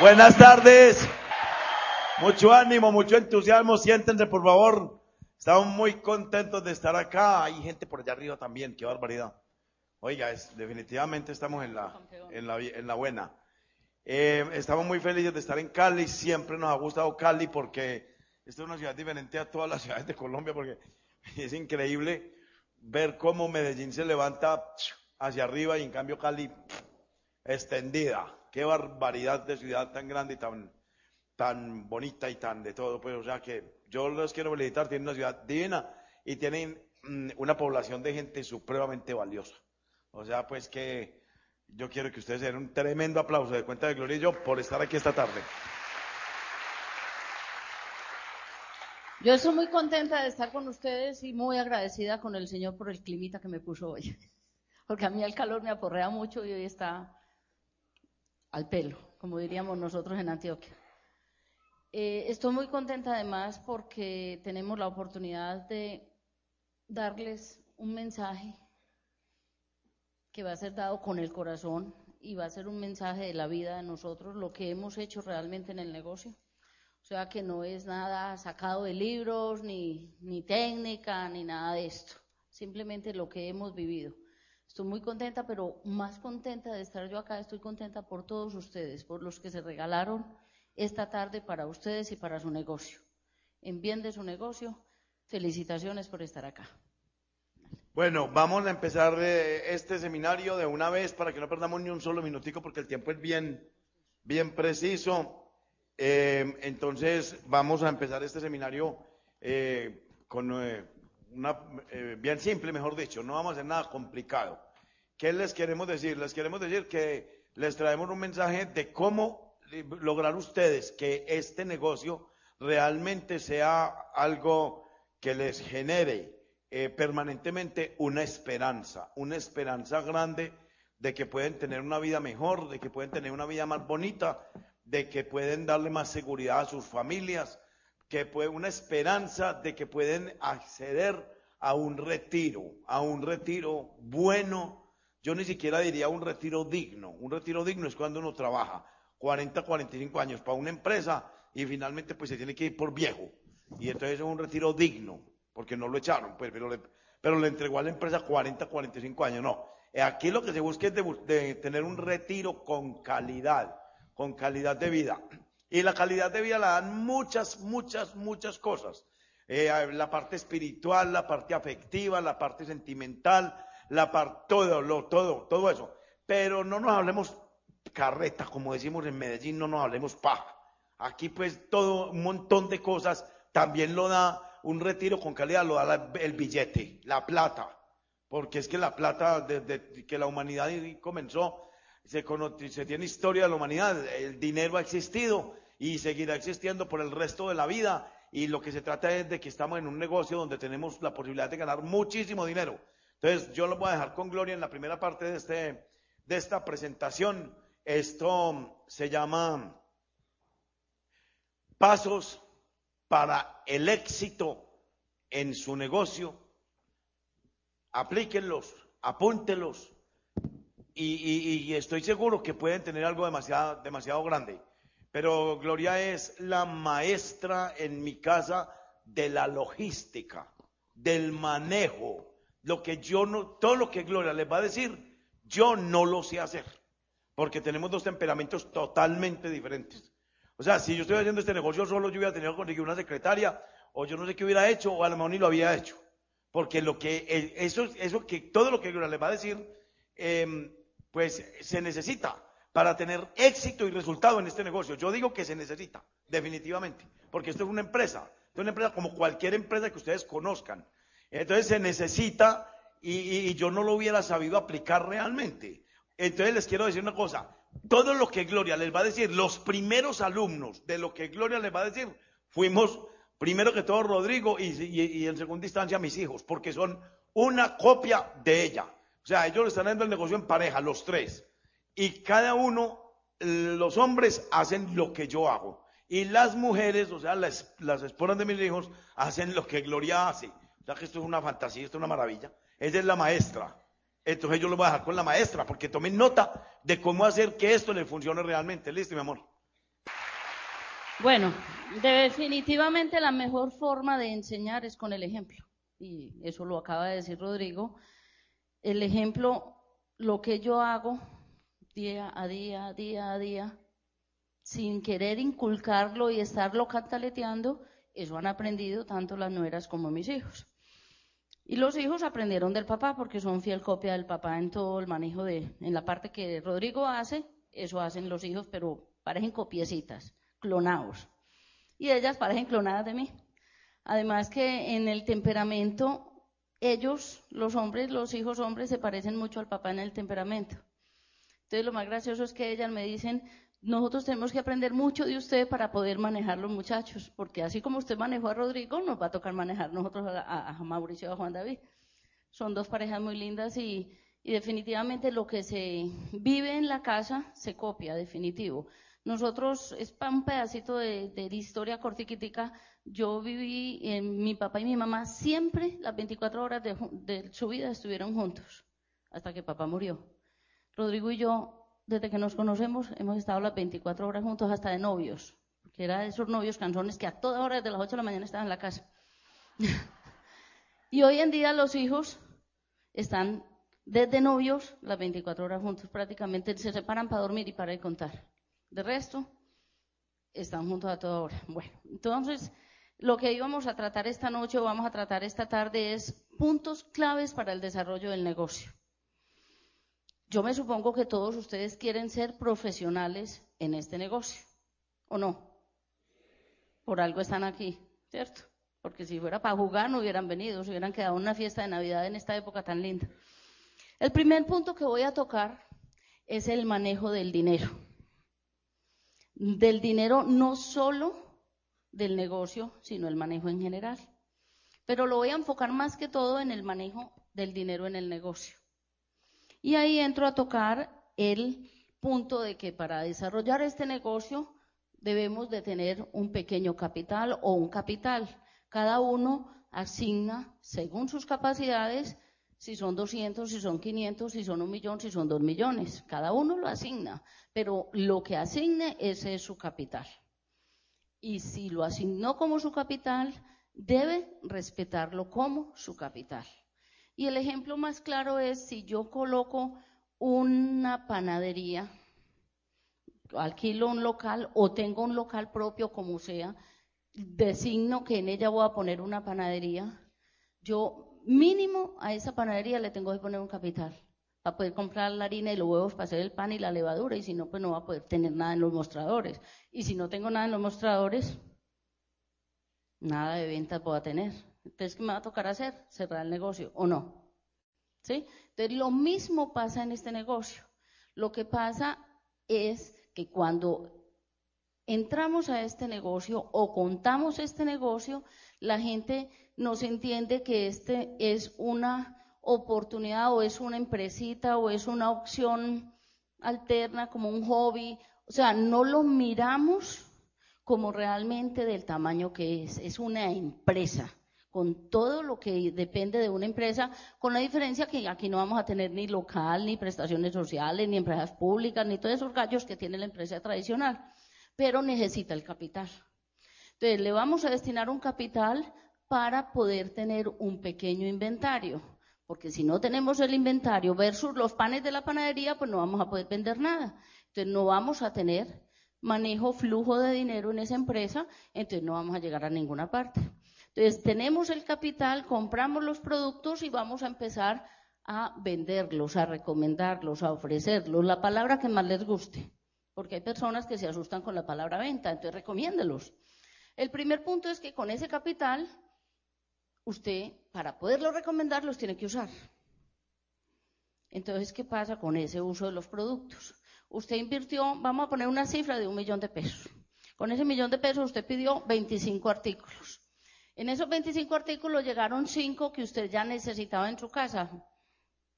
Buenas tardes. Mucho ánimo, mucho entusiasmo. Siéntense, por favor. Estamos muy contentos de estar acá. Hay gente por allá arriba también. Qué barbaridad. Oiga, definitivamente estamos en la, en la, en la buena. Eh, estamos muy felices de estar en Cali. Siempre nos ha gustado Cali porque esta es una ciudad diferente a todas las ciudades de Colombia porque es increíble ver cómo Medellín se levanta hacia arriba y en cambio Cali extendida. Qué barbaridad de ciudad tan grande y tan, tan bonita y tan de todo. Pues, o sea que yo los quiero felicitar. Tienen una ciudad divina y tienen mm, una población de gente supremamente valiosa. O sea, pues que yo quiero que ustedes den un tremendo aplauso de cuenta de Gloria y yo por estar aquí esta tarde. Yo estoy muy contenta de estar con ustedes y muy agradecida con el Señor por el climita que me puso hoy. Porque a mí el calor me aporrea mucho y hoy está al pelo, como diríamos nosotros en Antioquia. Eh, estoy muy contenta además porque tenemos la oportunidad de darles un mensaje que va a ser dado con el corazón y va a ser un mensaje de la vida de nosotros, lo que hemos hecho realmente en el negocio. O sea que no es nada sacado de libros, ni, ni técnica, ni nada de esto. Simplemente lo que hemos vivido. Estoy muy contenta, pero más contenta de estar yo acá, estoy contenta por todos ustedes, por los que se regalaron esta tarde para ustedes y para su negocio. En bien de su negocio, felicitaciones por estar acá. Bueno, vamos a empezar este seminario de una vez para que no perdamos ni un solo minutico porque el tiempo es bien, bien preciso. Eh, entonces vamos a empezar este seminario eh, con eh, una bien simple, mejor dicho. No vamos a hacer nada complicado. ¿Qué les queremos decir? Les queremos decir que les traemos un mensaje de cómo lograr ustedes que este negocio realmente sea algo que les genere eh, permanentemente una esperanza, una esperanza grande de que pueden tener una vida mejor, de que pueden tener una vida más bonita, de que pueden darle más seguridad a sus familias, que puede, una esperanza de que pueden acceder a un retiro, a un retiro bueno. Yo ni siquiera diría un retiro digno. Un retiro digno es cuando uno trabaja 40, 45 años para una empresa y finalmente pues se tiene que ir por viejo. Y entonces es un retiro digno porque no lo echaron, pues, pero, le, pero le entregó a la empresa 40, 45 años. No, aquí lo que se busca es de, tener un retiro con calidad, con calidad de vida. Y la calidad de vida la dan muchas, muchas, muchas cosas. Eh, la parte espiritual, la parte afectiva, la parte sentimental, la parte, todo, lo, todo, todo eso. Pero no nos hablemos carreta, como decimos en Medellín, no nos hablemos paja. Aquí pues todo, un montón de cosas también lo da un retiro con calidad lo da el billete, la plata, porque es que la plata, desde que la humanidad comenzó, se, se tiene historia de la humanidad, el dinero ha existido y seguirá existiendo por el resto de la vida, y lo que se trata es de que estamos en un negocio donde tenemos la posibilidad de ganar muchísimo dinero. Entonces, yo lo voy a dejar con Gloria en la primera parte de, este, de esta presentación. Esto se llama Pasos para el éxito en su negocio, aplíquenlos, apúntenlos y, estoy seguro que pueden tener algo demasiado, demasiado grande. Pero Gloria es la maestra en mi casa de la logística, del manejo, lo que yo no, todo lo que Gloria les va a decir, yo no lo sé hacer, porque tenemos dos temperamentos totalmente diferentes. O sea, si yo estoy haciendo este negocio solo, yo hubiera tenido que conseguir una secretaria, o yo no sé qué hubiera hecho, o a lo mejor ni lo había hecho. Porque lo que, eso, eso que, todo lo que le va a decir, em, pues se necesita para tener éxito y resultado en este negocio. Yo digo que se necesita, definitivamente, porque esto es una empresa, es una empresa como cualquier empresa que ustedes conozcan. Entonces se necesita y, yo no lo hubiera sabido aplicar realmente. Entonces les quiero decir una cosa, todo lo que Gloria les va a decir, los primeros alumnos de lo que Gloria les va a decir, fuimos primero que todo Rodrigo y, en segunda instancia mis hijos, porque son una copia de ella. O sea, ellos están haciendo el negocio en pareja, los tres. Y cada uno, los hombres hacen lo que yo hago. Y las mujeres, o sea, las, las esposas de mis hijos, hacen lo que Gloria hace. O sea, que esto es una fantasía, esto es una maravilla. Ella es la maestra. Entonces yo lo voy a dejar con la maestra, porque tomen nota de cómo hacer que esto le funcione realmente. Listo, mi amor. Bueno, definitivamente la mejor forma de enseñar es con el ejemplo. Y eso lo acaba de decir Rodrigo. El ejemplo, lo que yo hago día a día, día a día, sin querer inculcarlo y estarlo cataleteando, eso han aprendido tanto las nueras como mis hijos. Y los hijos aprendieron del papá porque son fiel copia del papá en todo el manejo de, en la parte que Rodrigo hace, eso hacen los hijos, pero parecen copiecitas, clonados. Y ellas parecen clonadas de mí. Además que en el temperamento, ellos, los hombres, los hijos hombres, se parecen mucho al papá en el temperamento. Entonces lo más gracioso es que ellas me dicen, nosotros tenemos que aprender mucho de usted para poder manejar los muchachos, porque así como usted manejó a Rodrigo, nos va a tocar manejar nosotros a, Mauricio y a Juan David. Son dos parejas muy lindas y, definitivamente lo que se vive en la casa se copia, definitivo. Nosotros, es un pedacito de, historia cortiquitica, yo viví, en, mi papá y mi mamá siempre las 24 horas de, de su vida estuvieron juntos, hasta que papá murió. Rodrigo y yo desde que nos conocemos, hemos estado las 24 horas juntos hasta de novios, porque era de esos novios canzones que a toda hora desde las 8 de la mañana estaban en la casa. y hoy en día los hijos están desde novios las 24 horas juntos, prácticamente se separan para dormir y para ir contar. De resto, están juntos a toda hora. Bueno, entonces, lo que íbamos a tratar esta noche o vamos a tratar esta tarde es puntos claves para el desarrollo del negocio. Yo me supongo que todos ustedes quieren ser profesionales en este negocio, ¿o no? Por algo están aquí, ¿cierto? Porque si fuera para jugar no hubieran venido, se hubieran quedado en una fiesta de Navidad en esta época tan linda. El primer punto que voy a tocar es el manejo del dinero. Del dinero no solo del negocio, sino el manejo en general. Pero lo voy a enfocar más que todo en el manejo del dinero en el negocio. Y ahí entro a tocar el punto de que para desarrollar este negocio debemos de tener un pequeño capital o un capital. Cada uno asigna según sus capacidades, si son 200, si son 500, si son un millón, si son dos millones. Cada uno lo asigna, pero lo que asigne ese es su capital. Y si lo asignó como su capital, debe respetarlo como su capital. Y el ejemplo más claro es si yo coloco una panadería, alquilo un local o tengo un local propio como sea, designo que en ella voy a poner una panadería, yo mínimo a esa panadería le tengo que poner un capital para poder comprar la harina y los huevos para hacer el pan y la levadura y si no pues no va a poder tener nada en los mostradores. Y si no tengo nada en los mostradores nada de ventas voy a tener entonces, ¿qué me va a tocar hacer? Cerrar el negocio o no. ¿Sí? Entonces, lo mismo pasa en este negocio. Lo que pasa es que cuando entramos a este negocio o contamos este negocio, la gente nos entiende que este es una oportunidad o es una empresita o es una opción alterna como un hobby. O sea, no lo miramos como realmente del tamaño que es. Es una empresa con todo lo que depende de una empresa, con la diferencia que aquí no vamos a tener ni local, ni prestaciones sociales, ni empresas públicas, ni todos esos gallos que tiene la empresa tradicional, pero necesita el capital. Entonces, le vamos a destinar un capital para poder tener un pequeño inventario, porque si no tenemos el inventario versus los panes de la panadería, pues no vamos a poder vender nada. Entonces, no vamos a tener manejo, flujo de dinero en esa empresa, entonces no vamos a llegar a ninguna parte. Entonces, tenemos el capital, compramos los productos y vamos a empezar a venderlos, a recomendarlos, a ofrecerlos, la palabra que más les guste, porque hay personas que se asustan con la palabra venta, entonces recomiéndelos. El primer punto es que con ese capital, usted, para poderlo recomendar, los tiene que usar. Entonces, ¿qué pasa con ese uso de los productos? Usted invirtió, vamos a poner una cifra de un millón de pesos. Con ese millón de pesos usted pidió 25 artículos. En esos 25 artículos llegaron 5 que usted ya necesitaba en su casa.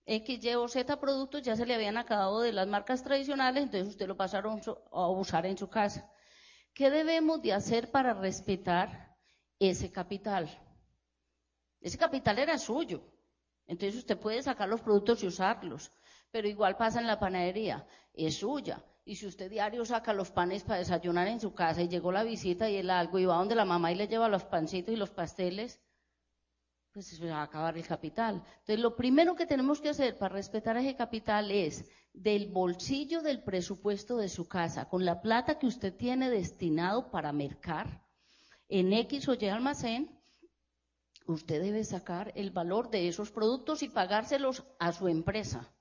X, Y o Z productos ya se le habían acabado de las marcas tradicionales, entonces usted lo pasaron a usar en su casa. ¿Qué debemos de hacer para respetar ese capital? Ese capital era suyo. Entonces usted puede sacar los productos y usarlos. Pero igual pasa en la panadería. Es suya. Y si usted diario saca los panes para desayunar en su casa y llegó la visita y el algo y va donde la mamá y le lleva los pancitos y los pasteles, pues se va a acabar el capital. Entonces, lo primero que tenemos que hacer para respetar ese capital es del bolsillo del presupuesto de su casa, con la plata que usted tiene destinado para mercar en X o Y almacén, usted debe sacar el valor de esos productos y pagárselos a su empresa.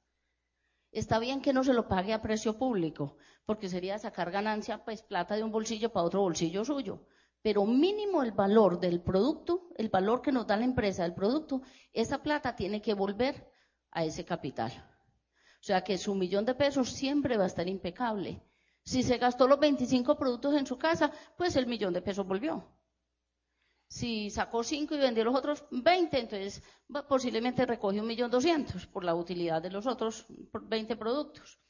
Está bien que no se lo pague a precio público, porque sería sacar ganancia, pues plata de un bolsillo para otro bolsillo suyo. Pero mínimo el valor del producto, el valor que nos da la empresa del producto, esa plata tiene que volver a ese capital. O sea que su millón de pesos siempre va a estar impecable. Si se gastó los 25 productos en su casa, pues el millón de pesos volvió. Si sacó 5 y vendió los otros 20, entonces posiblemente recogió un millón doscientos por la utilidad de los otros 20 productos.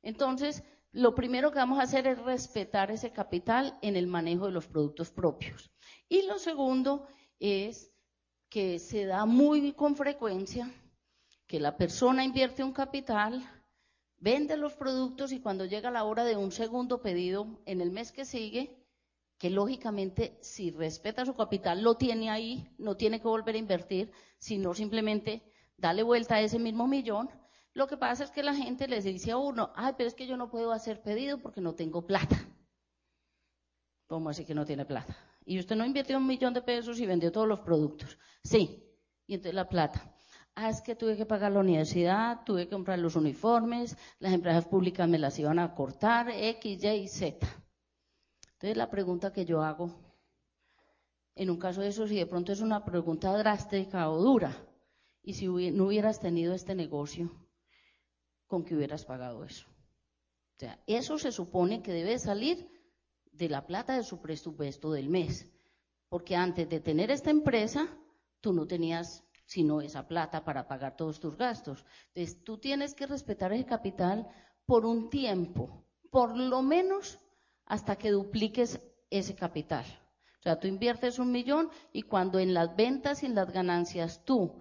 Entonces, lo primero que vamos a hacer es respetar ese capital en el manejo de los productos propios. Y lo segundo es que se da muy con frecuencia que la persona invierte un capital, vende los productos y cuando llega la hora de un segundo pedido en el mes que sigue, que lógicamente si respeta su capital lo tiene ahí, no tiene que volver a invertir, sino simplemente darle vuelta a ese mismo millón. Lo que pasa es que la gente les dice a uno, ay, pero es que yo no puedo hacer pedido porque no tengo plata. ¿Cómo así que no tiene plata? Y usted no invirtió un millón de pesos y vendió todos los productos. Sí, y entonces la plata. Ah, es que tuve que pagar la universidad, tuve que comprar los uniformes, las empresas públicas me las iban a cortar, X, Y, Z. Entonces la pregunta que yo hago, en un caso de eso, si de pronto es una pregunta drástica o dura, y si no hubieras tenido este negocio, ¿con qué hubieras pagado eso? O sea, eso se supone que debe salir de la plata de su presupuesto del mes, porque antes de tener esta empresa, tú no tenías sino esa plata para pagar todos tus gastos. Entonces, tú tienes que respetar ese capital por un tiempo, por lo menos hasta que dupliques ese capital. O sea, tú inviertes un millón y cuando en las ventas y en las ganancias tú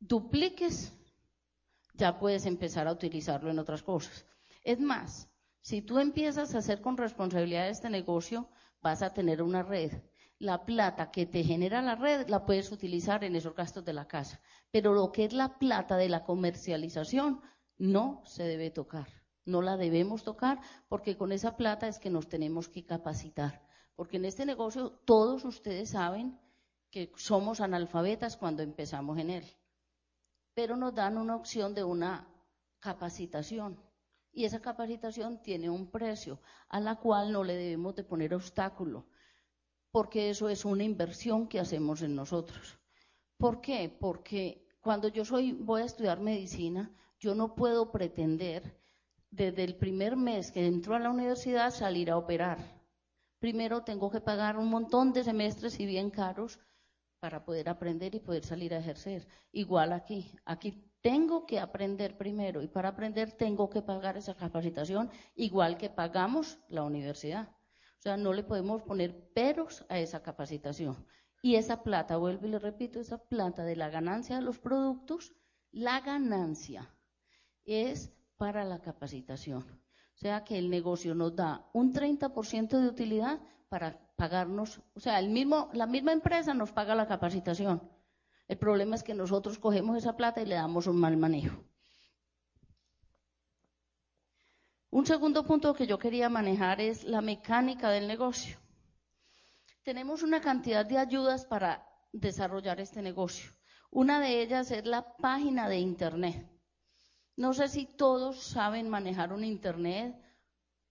dupliques, ya puedes empezar a utilizarlo en otras cosas. Es más, si tú empiezas a hacer con responsabilidad este negocio, vas a tener una red. La plata que te genera la red la puedes utilizar en esos gastos de la casa, pero lo que es la plata de la comercialización no se debe tocar. No la debemos tocar porque con esa plata es que nos tenemos que capacitar. Porque en este negocio todos ustedes saben que somos analfabetas cuando empezamos en él. Pero nos dan una opción de una capacitación. Y esa capacitación tiene un precio a la cual no le debemos de poner obstáculo. Porque eso es una inversión que hacemos en nosotros. ¿Por qué? Porque cuando yo soy, voy a estudiar medicina, yo no puedo pretender desde el primer mes que entró a la universidad salir a operar. Primero tengo que pagar un montón de semestres y bien caros para poder aprender y poder salir a ejercer. Igual aquí, aquí tengo que aprender primero y para aprender tengo que pagar esa capacitación igual que pagamos la universidad. O sea, no le podemos poner peros a esa capacitación. Y esa plata, vuelvo y le repito, esa plata de la ganancia de los productos, la ganancia es para la capacitación. O sea que el negocio nos da un 30% de utilidad para pagarnos, o sea, la misma empresa nos paga la capacitación. El problema es que nosotros cogemos esa plata y le damos un mal manejo. Un segundo punto que yo quería manejar es la mecánica del negocio. Tenemos una cantidad de ayudas para desarrollar este negocio. Una de ellas es la página de Internet. No sé si todos saben manejar un Internet,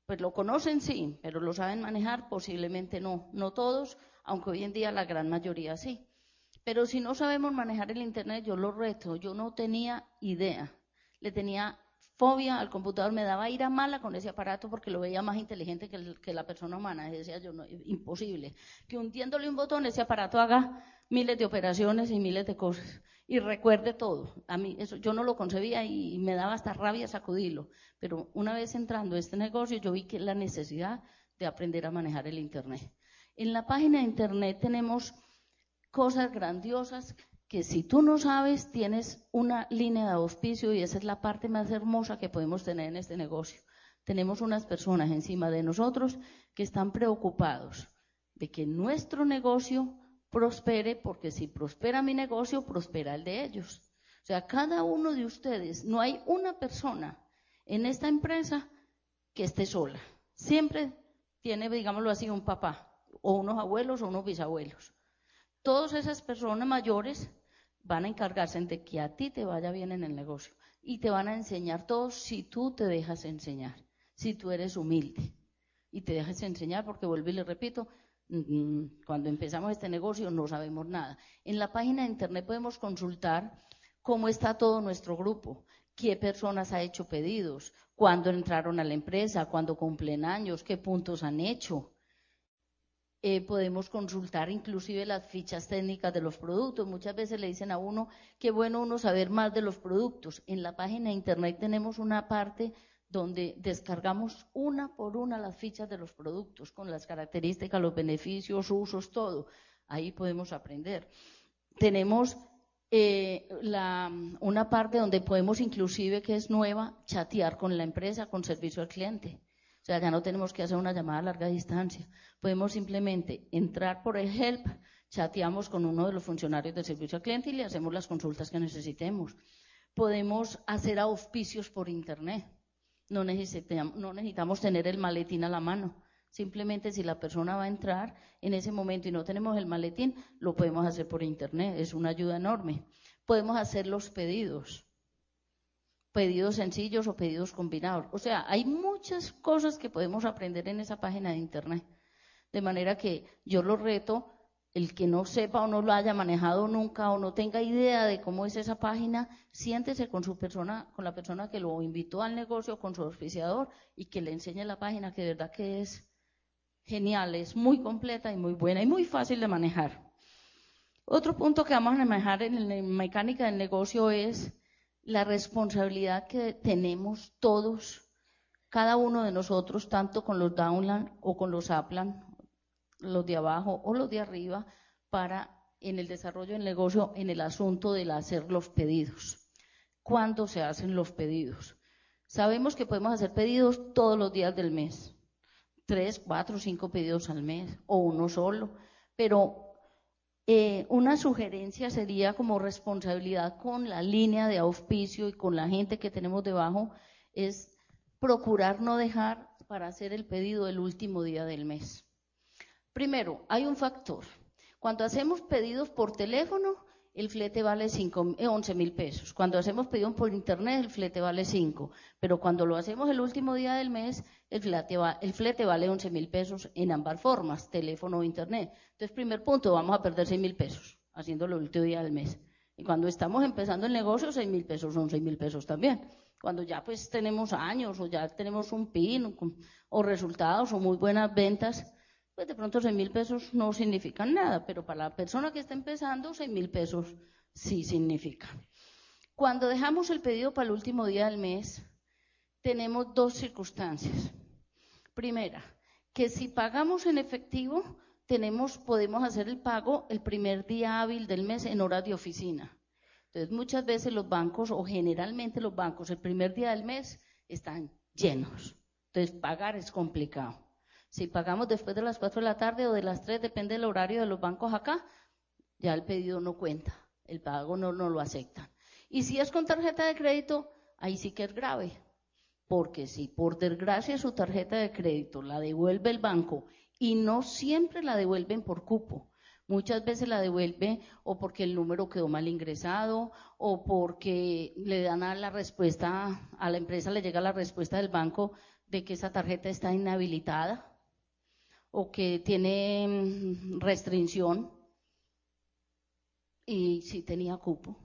pues lo conocen sí, pero lo saben manejar posiblemente no. No todos, aunque hoy en día la gran mayoría sí. Pero si no sabemos manejar el Internet, yo lo reto. Yo no tenía idea. Le tenía fobia al computador, me daba ira mala con ese aparato porque lo veía más inteligente que, la persona humana. Y decía yo, no, imposible. Que hundiéndole un botón ese aparato haga miles de operaciones y miles de cosas y recuerde todo. A mí eso yo no lo concebía y me daba hasta rabia sacudirlo, pero una vez entrando a este negocio yo vi que la necesidad de aprender a manejar el internet. En la página de internet tenemos cosas grandiosas que si tú no sabes tienes una línea de auspicio y esa es la parte más hermosa que podemos tener en este negocio. tenemos unas personas encima de nosotros que están preocupados de que nuestro negocio prospere, porque si prospera mi negocio, prospera el de ellos. O sea, cada uno de ustedes, no hay una persona en esta empresa que esté sola. Siempre tiene, digámoslo así, un papá, o unos abuelos o unos bisabuelos. Todas esas personas mayores van a encargarse de que a ti te vaya bien en el negocio y te van a enseñar todo si tú te dejas enseñar, si tú eres humilde y te dejas enseñar, porque vuelvo y le repito, cuando empezamos este negocio no sabemos nada. En la página de internet podemos consultar cómo está todo nuestro grupo, qué personas ha hecho pedidos, cuándo entraron a la empresa, cuándo cumplen años, qué puntos han hecho. Eh, podemos consultar inclusive las fichas técnicas de los productos. Muchas veces le dicen a uno, qué bueno uno saber más de los productos. En la página de internet tenemos una parte donde descargamos una por una las fichas de los productos, con las características, los beneficios, usos, todo. Ahí podemos aprender. Tenemos eh, una parte donde podemos inclusive, que es nueva, chatear con la empresa, con servicio al cliente. O sea, ya no tenemos que hacer una llamada a larga distancia. Podemos simplemente entrar por el help, chateamos con uno de los funcionarios del servicio al cliente y le hacemos las consultas que necesitemos. Podemos hacer auspicios por internet. No necesitamos, no necesitamos tener el maletín a la mano. Simplemente si la persona va a entrar en ese momento y no tenemos el maletín, lo podemos hacer por internet. Es una ayuda enorme. Podemos hacer los pedidos. Pedidos sencillos o pedidos combinados. O sea, hay muchas cosas que podemos aprender en esa página de internet. De manera que yo lo reto, el que no sepa o no lo haya manejado nunca o no tenga idea de cómo es esa página, siéntese con su persona, con la persona que lo invitó al negocio, con su auspiciador y que le enseñe la página, que de verdad que es genial, es muy completa y muy buena y muy fácil de manejar. Otro punto que vamos a manejar en la mecánica del negocio es la responsabilidad que tenemos todos, cada uno de nosotros, tanto con los downland o con los upland, los de abajo o los de arriba, para en el desarrollo del negocio, en el asunto de hacer los pedidos. ¿Cuándo se hacen los pedidos? Sabemos que podemos hacer pedidos todos los días del mes tres, cuatro, cinco pedidos al mes o uno solo, pero eh, una sugerencia sería como responsabilidad con la línea de auspicio y con la gente que tenemos debajo, es procurar no dejar para hacer el pedido el último día del mes. Primero, hay un factor. Cuando hacemos pedidos por teléfono, el flete vale cinco, 11 eh, mil pesos. Cuando hacemos pedidos por internet, el flete vale 5. Pero cuando lo hacemos el último día del mes, el flete, el flete vale 11 mil pesos en ambas formas, teléfono o internet. Entonces, primer punto, vamos a perder 6 mil pesos haciéndolo el último día del mes. Y cuando estamos empezando el negocio, 6 mil pesos son 6 mil pesos también. Cuando ya pues tenemos años o ya tenemos un PIN o resultados o muy buenas ventas, pues de pronto seis mil pesos no significan nada, pero para la persona que está empezando, seis mil pesos sí significan. Cuando dejamos el pedido para el último día del mes, tenemos dos circunstancias. Primera, que si pagamos en efectivo, tenemos, podemos hacer el pago el primer día hábil del mes en horas de oficina. Entonces, muchas veces los bancos, o generalmente los bancos, el primer día del mes están llenos. Entonces, pagar es complicado. Si pagamos después de las 4 de la tarde o de las 3, depende del horario de los bancos acá, ya el pedido no cuenta, el pago no, no lo aceptan. Y si es con tarjeta de crédito, ahí sí que es grave, porque si por desgracia su tarjeta de crédito la devuelve el banco y no siempre la devuelven por cupo, Muchas veces la devuelve o porque el número quedó mal ingresado o porque le dan a la respuesta, a la empresa le llega la respuesta del banco de que esa tarjeta está inhabilitada o que tiene mm, restricción y si tenía cupo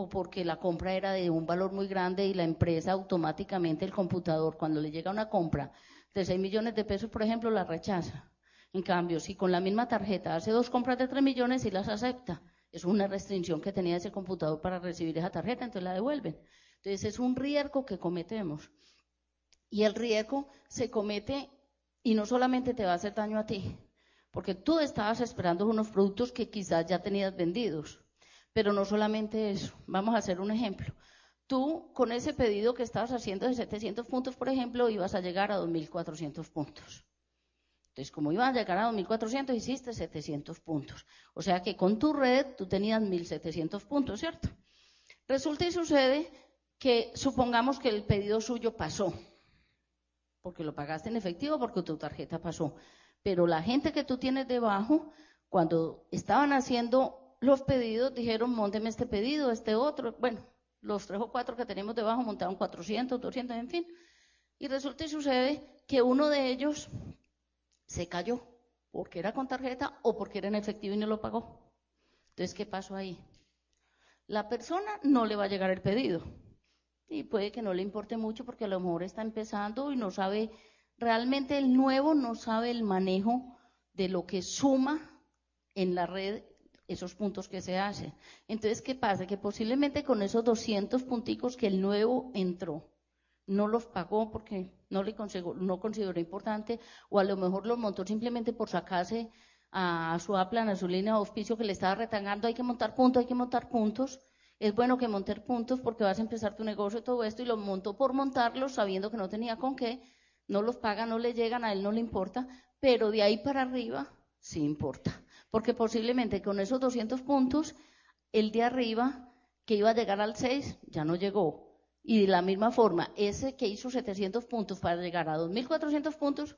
o porque la compra era de un valor muy grande y la empresa automáticamente, el computador, cuando le llega una compra de 6 millones de pesos, por ejemplo, la rechaza. En cambio, si con la misma tarjeta hace dos compras de 3 millones y las acepta, es una restricción que tenía ese computador para recibir esa tarjeta, entonces la devuelven. Entonces es un riesgo que cometemos. Y el riesgo se comete y no solamente te va a hacer daño a ti, porque tú estabas esperando unos productos que quizás ya tenías vendidos. Pero no solamente eso, vamos a hacer un ejemplo. tú con ese pedido que estabas haciendo de 700 puntos, por ejemplo, ibas a llegar a 2.400 puntos. Entonces, como ibas a llegar a 2.400, hiciste 700 puntos. O sea que con tu red tú tenías 1.700 puntos, ¿cierto? Resulta y sucede que supongamos que el pedido suyo pasó, porque lo pagaste en efectivo, porque tu tarjeta pasó. Pero la gente que tú tienes debajo, cuando estaban haciendo los pedidos, dijeron, monteme este pedido, este otro. Bueno, los tres o cuatro que tenemos debajo montaron 400, 200, en fin. Y resulta y sucede que uno de ellos se cayó, porque era con tarjeta o porque era en efectivo y no lo pagó. Entonces, ¿qué pasó ahí? La persona no le va a llegar el pedido. Y puede que no le importe mucho porque a lo mejor está empezando y no sabe, realmente el nuevo no sabe el manejo de lo que suma en la red esos puntos que se hacen. Entonces, ¿qué pasa? Que posiblemente con esos 200 punticos que el nuevo entró, no los pagó porque no le consideró, no consideró importante, o a lo mejor los montó simplemente por sacarse a su aplan, a su línea de auspicio que le estaba retangando, hay que montar puntos, hay que montar puntos. Es bueno que montar puntos porque vas a empezar tu negocio y todo esto, y los montó por montarlos sabiendo que no tenía con qué, no los paga, no le llegan, a él no le importa, pero de ahí para arriba sí importa porque posiblemente con esos 200 puntos, el de arriba, que iba a llegar al 6, ya no llegó. Y de la misma forma, ese que hizo 700 puntos para llegar a 2.400 puntos,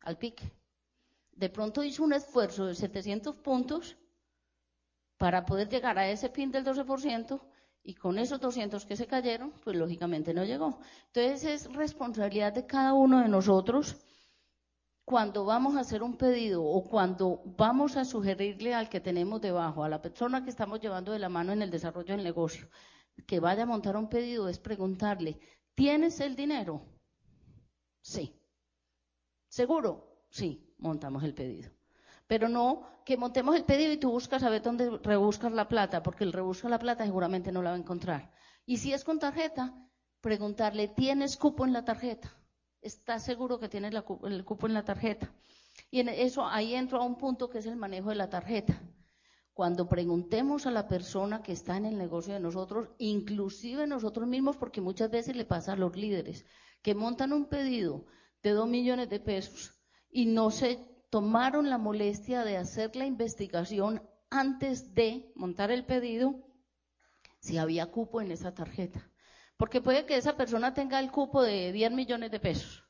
al pique. De pronto hizo un esfuerzo de 700 puntos para poder llegar a ese pin del 12% y con esos 200 que se cayeron, pues lógicamente no llegó. Entonces es responsabilidad de cada uno de nosotros cuando vamos a hacer un pedido o cuando vamos a sugerirle al que tenemos debajo, a la persona que estamos llevando de la mano en el desarrollo del negocio, que vaya a montar un pedido, es preguntarle, ¿tienes el dinero? Sí. ¿Seguro? Sí, montamos el pedido. Pero no que montemos el pedido y tú buscas a ver dónde rebuscas la plata, porque el rebusca la plata seguramente no la va a encontrar. Y si es con tarjeta, preguntarle, ¿tienes cupo en la tarjeta? está seguro que tiene el cupo en la tarjeta. Y en eso ahí entro a un punto que es el manejo de la tarjeta. Cuando preguntemos a la persona que está en el negocio de nosotros, inclusive nosotros mismos, porque muchas veces le pasa a los líderes, que montan un pedido de dos millones de pesos y no se tomaron la molestia de hacer la investigación antes de montar el pedido, si había cupo en esa tarjeta. Porque puede que esa persona tenga el cupo de 10 millones de pesos,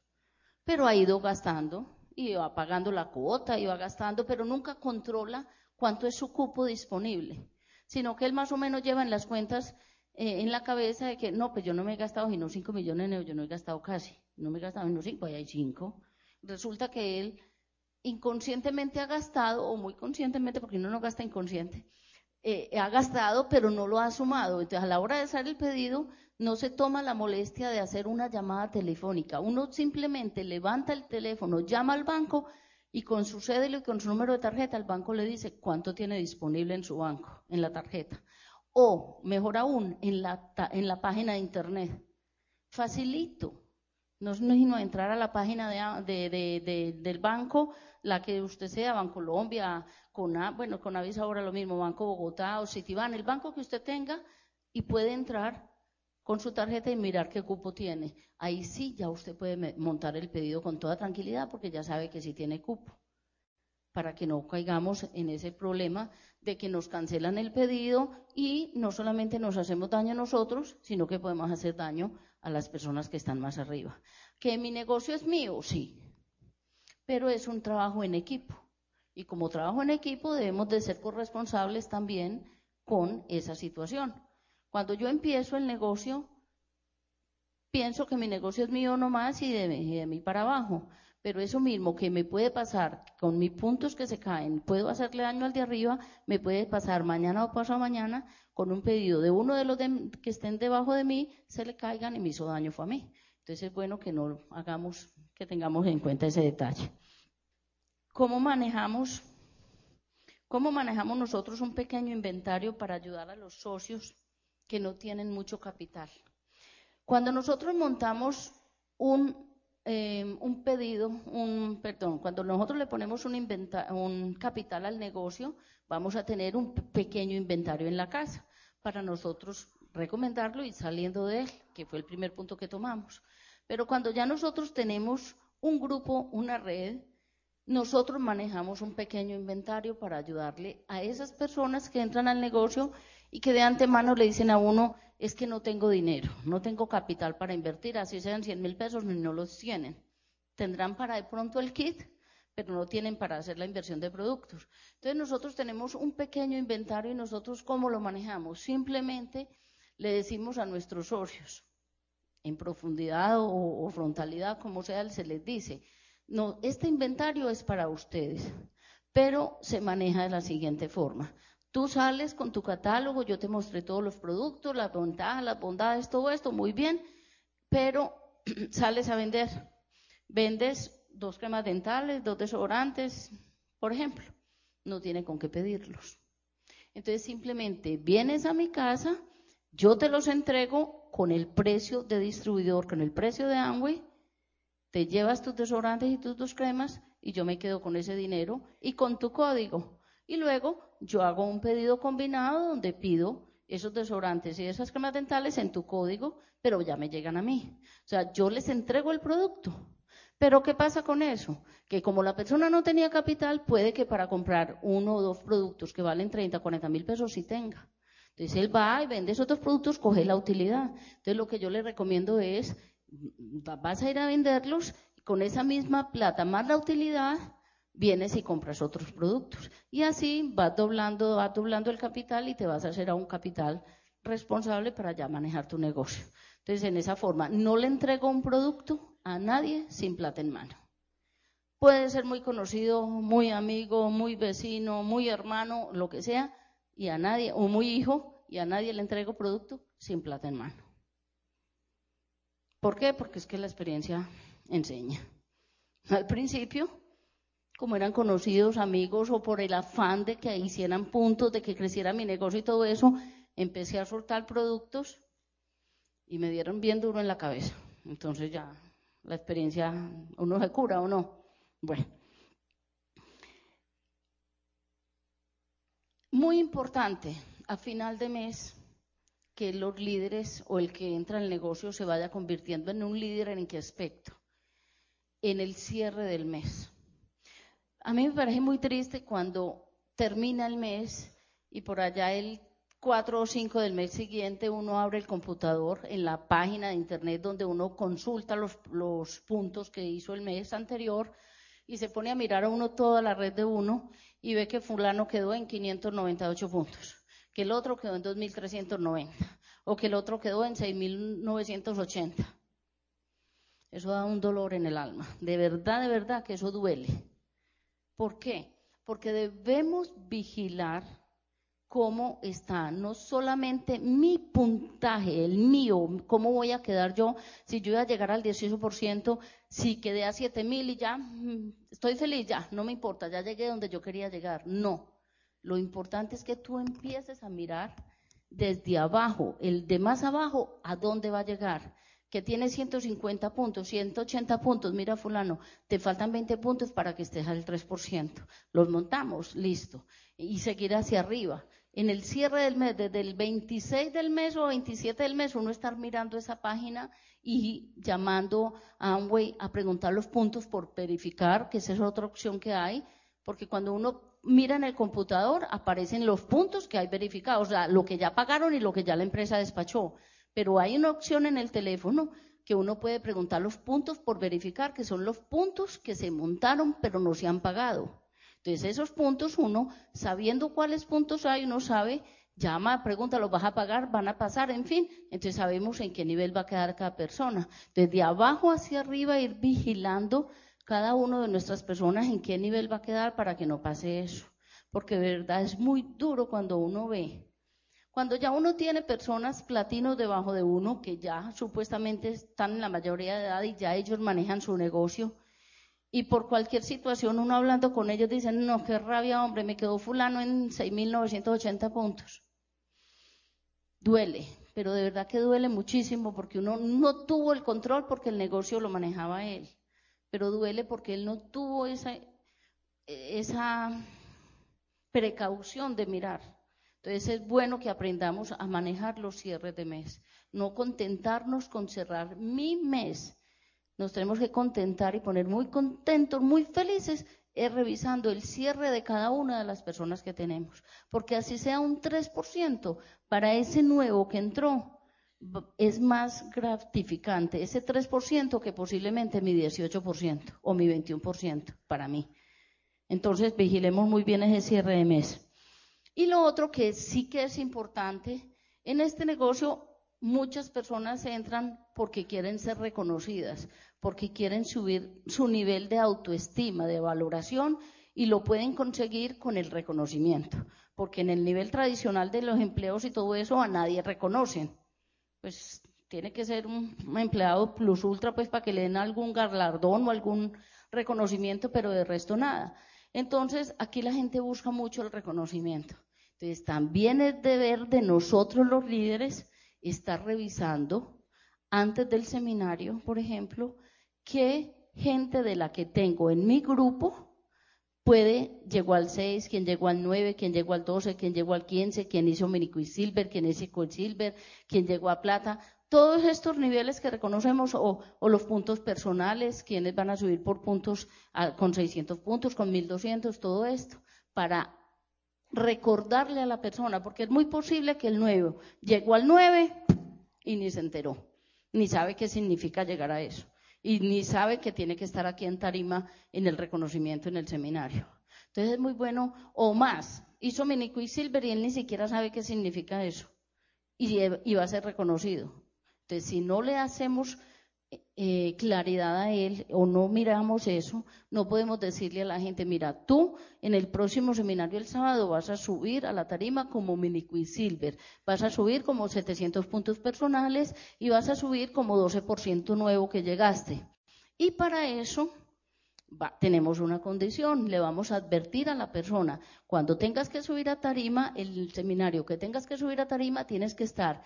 pero ha ido gastando y va pagando la cuota y va gastando, pero nunca controla cuánto es su cupo disponible, sino que él más o menos lleva en las cuentas eh, en la cabeza de que no, pues yo no me he gastado sino 5 millones de euros, yo no he gastado casi, no me he gastado sino 5, ahí hay 5. Resulta que él inconscientemente ha gastado, o muy conscientemente, porque uno no gasta inconsciente, eh, ha gastado, pero no lo ha sumado. Entonces, a la hora de hacer el pedido, no se toma la molestia de hacer una llamada telefónica. Uno simplemente levanta el teléfono, llama al banco y con su cédula y con su número de tarjeta, el banco le dice cuánto tiene disponible en su banco, en la tarjeta. O, mejor aún, en la, en la página de internet. Facilito. No es sino entrar a la página de, del banco, la que usted sea, Banco Colombia, con, bueno, con Avis ahora lo mismo, Banco Bogotá o Citiban, el banco que usted tenga y puede entrar con su tarjeta y mirar qué cupo tiene. Ahí sí ya usted puede montar el pedido con toda tranquilidad porque ya sabe que sí tiene cupo. Para que no caigamos en ese problema de que nos cancelan el pedido y no solamente nos hacemos daño a nosotros, sino que podemos hacer daño a las personas que están más arriba. ¿Que mi negocio es mío? Sí. Pero es un trabajo en equipo. Y como trabajo en equipo debemos de ser corresponsables también con esa situación. Cuando yo empiezo el negocio, pienso que mi negocio es mío nomás y de, de mí para abajo. Pero eso mismo que me puede pasar con mis puntos que se caen, puedo hacerle daño al de arriba, me puede pasar mañana o pasado mañana con un pedido de uno de los que estén debajo de mí, se le caigan y me hizo daño fue a mí. Entonces es bueno que no hagamos, que tengamos en cuenta ese detalle. ¿Cómo manejamos, nosotros un pequeño inventario para ayudar a los socios que no tienen mucho capital. Cuando nosotros montamos un, em, un pedido, un, perdón, cuando nosotros le ponemos un, un capital al negocio, vamos a tener un pequeño inventario en la casa para nosotros recomendarlo y saliendo de él, que fue el primer punto que tomamos. Pero cuando ya nosotros tenemos un grupo, una red, nosotros manejamos un pequeño inventario para ayudarle a esas personas que entran al negocio y que de antemano le dicen a uno, es que no tengo dinero, no tengo capital para invertir, así sean 100 mil pesos, no los tienen. Tendrán para de pronto el kit, pero no tienen para hacer la inversión de productos. Entonces nosotros tenemos un pequeño inventario y nosotros cómo lo manejamos. Simplemente le decimos a nuestros socios, en profundidad o, frontalidad, como sea, se les dice, no, este inventario es para ustedes, pero se maneja de la siguiente forma. Tú sales con tu catálogo, yo te mostré todos los productos, las ventajas, las bondades, todo esto, muy bien, pero sales a vender. Vendes dos cremas dentales, dos desodorantes, por ejemplo. No tiene con qué pedirlos. Entonces simplemente vienes a mi casa, yo te los entrego con el precio de distribuidor, con el precio de Amway, te llevas tus desodorantes y tus dos cremas y yo me quedo con ese dinero y con tu código. Y luego yo hago un pedido combinado donde pido esos desodorantes y esas cremas dentales en tu código, pero ya me llegan a mí. O sea, yo les entrego el producto. Pero ¿qué pasa con eso? Que como la persona no tenía capital, puede que para comprar uno o dos productos que valen 30, 40 mil pesos sí tenga. Entonces él va y vende otros productos, coge la utilidad. Entonces lo que yo le recomiendo es, vas a ir a venderlos con esa misma plata más la utilidad, vienes y compras otros productos. Y así vas doblando, vas doblando el capital y te vas a hacer a un capital responsable para ya manejar tu negocio. Entonces, en esa forma, no le entrego un producto a nadie sin plata en mano. Puede ser muy conocido, muy amigo, muy vecino, muy hermano, lo que sea, y a nadie, o muy hijo, y a nadie le entrego producto sin plata en mano. ¿Por qué? Porque es que la experiencia enseña. Al principio, como eran conocidos amigos o por el afán de que hicieran puntos, de que creciera mi negocio y todo eso, empecé a soltar productos y me dieron bien duro en la cabeza. Entonces ya la experiencia, uno se cura o no. Bueno. Muy importante, a final de mes, que los líderes o el que entra en el negocio se vaya convirtiendo en un líder en qué aspecto? En el cierre del mes. A mí me parece muy triste cuando termina el mes y por allá el 4 o 5 del mes siguiente uno abre el computador en la página de internet donde uno consulta los puntos que hizo el mes anterior y se pone a mirar a uno toda la red de uno y ve que fulano quedó en 598 puntos, que el otro quedó en 2.390 o que el otro quedó en 6.980. Eso da un dolor en el alma. De verdad, de verdad que eso duele. ¿Por qué? Porque debemos vigilar cómo está no solamente mi puntaje, el mío, cómo voy a quedar yo, si yo iba a llegar al 18%, si quedé a 7.000 y ya mm, estoy feliz, ya, no me importa, ya llegué donde yo quería llegar. No, lo importante es que tú empieces a mirar desde abajo, el de más abajo, a dónde va a llegar. Que tiene 150 puntos, 180 puntos, mira fulano, te faltan 20 puntos para que estés al 3%. Los montamos, listo. Y seguir hacia arriba. En el cierre del mes, desde el 26 del mes o 27 del mes, uno estar mirando esa página y llamando a Amway a preguntar los puntos por verificar, que esa es otra opción que hay, porque cuando uno mira en el computador aparecen los puntos que hay verificados, o sea, lo que ya pagaron y lo que ya la empresa despachó. Pero hay una opción en el teléfono que uno puede preguntar los puntos por verificar, que son los puntos que se montaron pero no se han pagado. Entonces, esos puntos, uno, sabiendo cuáles puntos hay, uno sabe llama, pregunta, ¿los vas a pagar? ¿Van a pasar? En fin, entonces sabemos en qué nivel va a quedar cada persona. Desde abajo hacia arriba ir vigilando cada uno de nuestras personas en qué nivel va a quedar para que no pase eso. Porque de verdad es muy duro cuando uno ve. Cuando ya uno tiene personas platinos debajo de uno que ya supuestamente están en la mayoría de edad y ya ellos manejan su negocio, y por cualquier situación uno hablando con ellos dicen, no, qué rabia, hombre, me quedó fulano en 6.980 puntos duele, pero de verdad que duele muchísimo porque uno no tuvo el control porque el negocio lo manejaba él, pero duele porque él no tuvo esa, esa precaución de mirar. Entonces es bueno que aprendamos a manejar los cierres de mes, no contentarnos con cerrar mi mes. Nos tenemos que contentar y poner muy contentos, muy felices, es revisando el cierre de cada una de las personas que tenemos. Porque así sea un 3% para ese nuevo que entró, es más gratificante ese 3% que posiblemente mi 18% o mi 21% para mí. Entonces vigilemos muy bien ese cierre de mes. Y lo otro que sí que es importante, en este negocio muchas personas entran porque quieren ser reconocidas, porque quieren subir su nivel de autoestima, de valoración, y lo pueden conseguir con el reconocimiento, porque en el nivel tradicional de los empleos y todo eso a nadie reconocen. Pues tiene que ser un empleado plus ultra, pues para que le den algún galardón o algún reconocimiento, pero de resto nada. Entonces, aquí la gente busca mucho el reconocimiento. Entonces, también es deber de nosotros los líderes estar revisando antes del seminario, por ejemplo, qué gente de la que tengo en mi grupo puede, llegó al 6, quién llegó al 9, quién llegó al 12, quién llegó al 15, quién hizo y silver, quién hizo silver, quién llegó a plata. Todos estos niveles que reconocemos o, los puntos personales, quienes van a subir por puntos con 600 puntos, con 1200, todo esto, para recordarle a la persona, porque es muy posible que el nuevo llegó al 9 y ni se enteró, ni sabe qué significa llegar a eso, y ni sabe que tiene que estar aquí en tarima en el reconocimiento en el seminario. Entonces es muy bueno, o más, hizo Minico y Silver y él ni siquiera sabe qué significa eso, y, y va a ser reconocido. Entonces, si no le hacemos eh, claridad a él o no miramos eso, no podemos decirle a la gente, mira, tú en el próximo seminario el sábado vas a subir a la tarima como Miniqui Silver, vas a subir como 700 puntos personales y vas a subir como 12% nuevo que llegaste. Y para eso tenemos una condición, le vamos a advertir a la persona, cuando tengas que subir a tarima, el seminario que tengas que subir a tarima, tienes que estar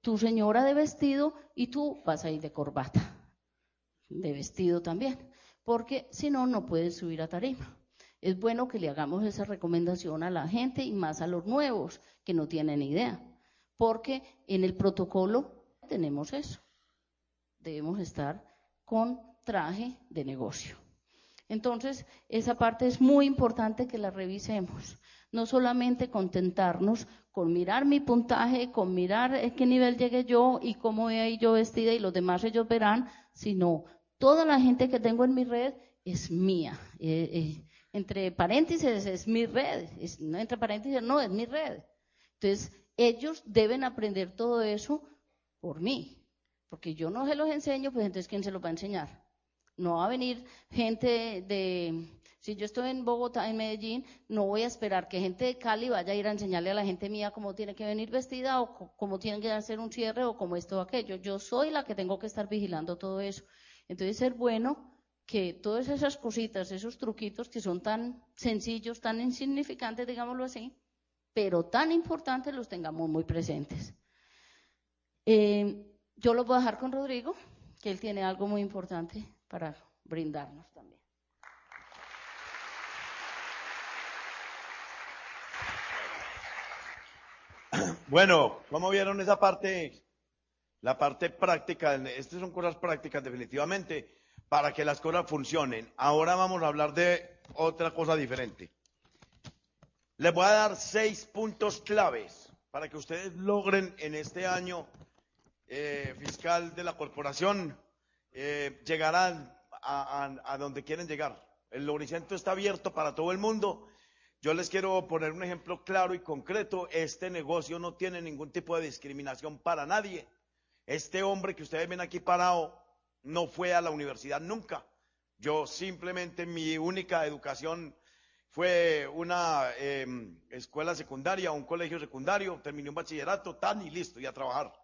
tu señora de vestido y tú vas a ir de corbata, de vestido también, porque si no, no puedes subir a tarima. Es bueno que le hagamos esa recomendación a la gente y más a los nuevos que no tienen idea, porque en el protocolo tenemos eso. Debemos estar con traje de negocio. Entonces, esa parte es muy importante que la revisemos. No solamente contentarnos con mirar mi puntaje, con mirar en qué nivel llegué yo y cómo voy yo vestida y los demás ellos verán, sino toda la gente que tengo en mi red es mía. Eh, eh, entre paréntesis es mi red, entre paréntesis no, es mi red. Entonces, ellos deben aprender todo eso por mí, porque yo no se los enseño, pues entonces ¿quién se los va a enseñar? No va a venir gente de, si yo estoy en Bogotá, en Medellín, no voy a esperar que gente de Cali vaya a ir a enseñarle a la gente mía cómo tiene que venir vestida o cómo tiene que hacer un cierre o cómo esto o aquello. Yo soy la que tengo que estar vigilando todo eso. Entonces es bueno que todas esas cositas, esos truquitos que son tan sencillos, tan insignificantes, digámoslo así, pero tan importantes, los tengamos muy presentes. Eh, yo lo voy a dejar con Rodrigo, que él tiene algo muy importante para brindarnos también. Bueno, ¿cómo vieron esa parte? La parte práctica, estas son cosas prácticas definitivamente, para que las cosas funcionen. Ahora vamos a hablar de otra cosa diferente. Les voy a dar seis puntos claves para que ustedes logren en este año eh, fiscal de la corporación eh, llegar a, a donde quieren llegar. El horizonte está abierto para todo el mundo yo les quiero poner un ejemplo claro y concreto. Este negocio no tiene ningún tipo de discriminación para nadie. Este hombre que ustedes ven aquí parado no fue a la universidad nunca. Yo simplemente mi única educación fue una em, escuela secundaria, un colegio secundario, terminé un bachillerato, tan y listo, y a trabajar.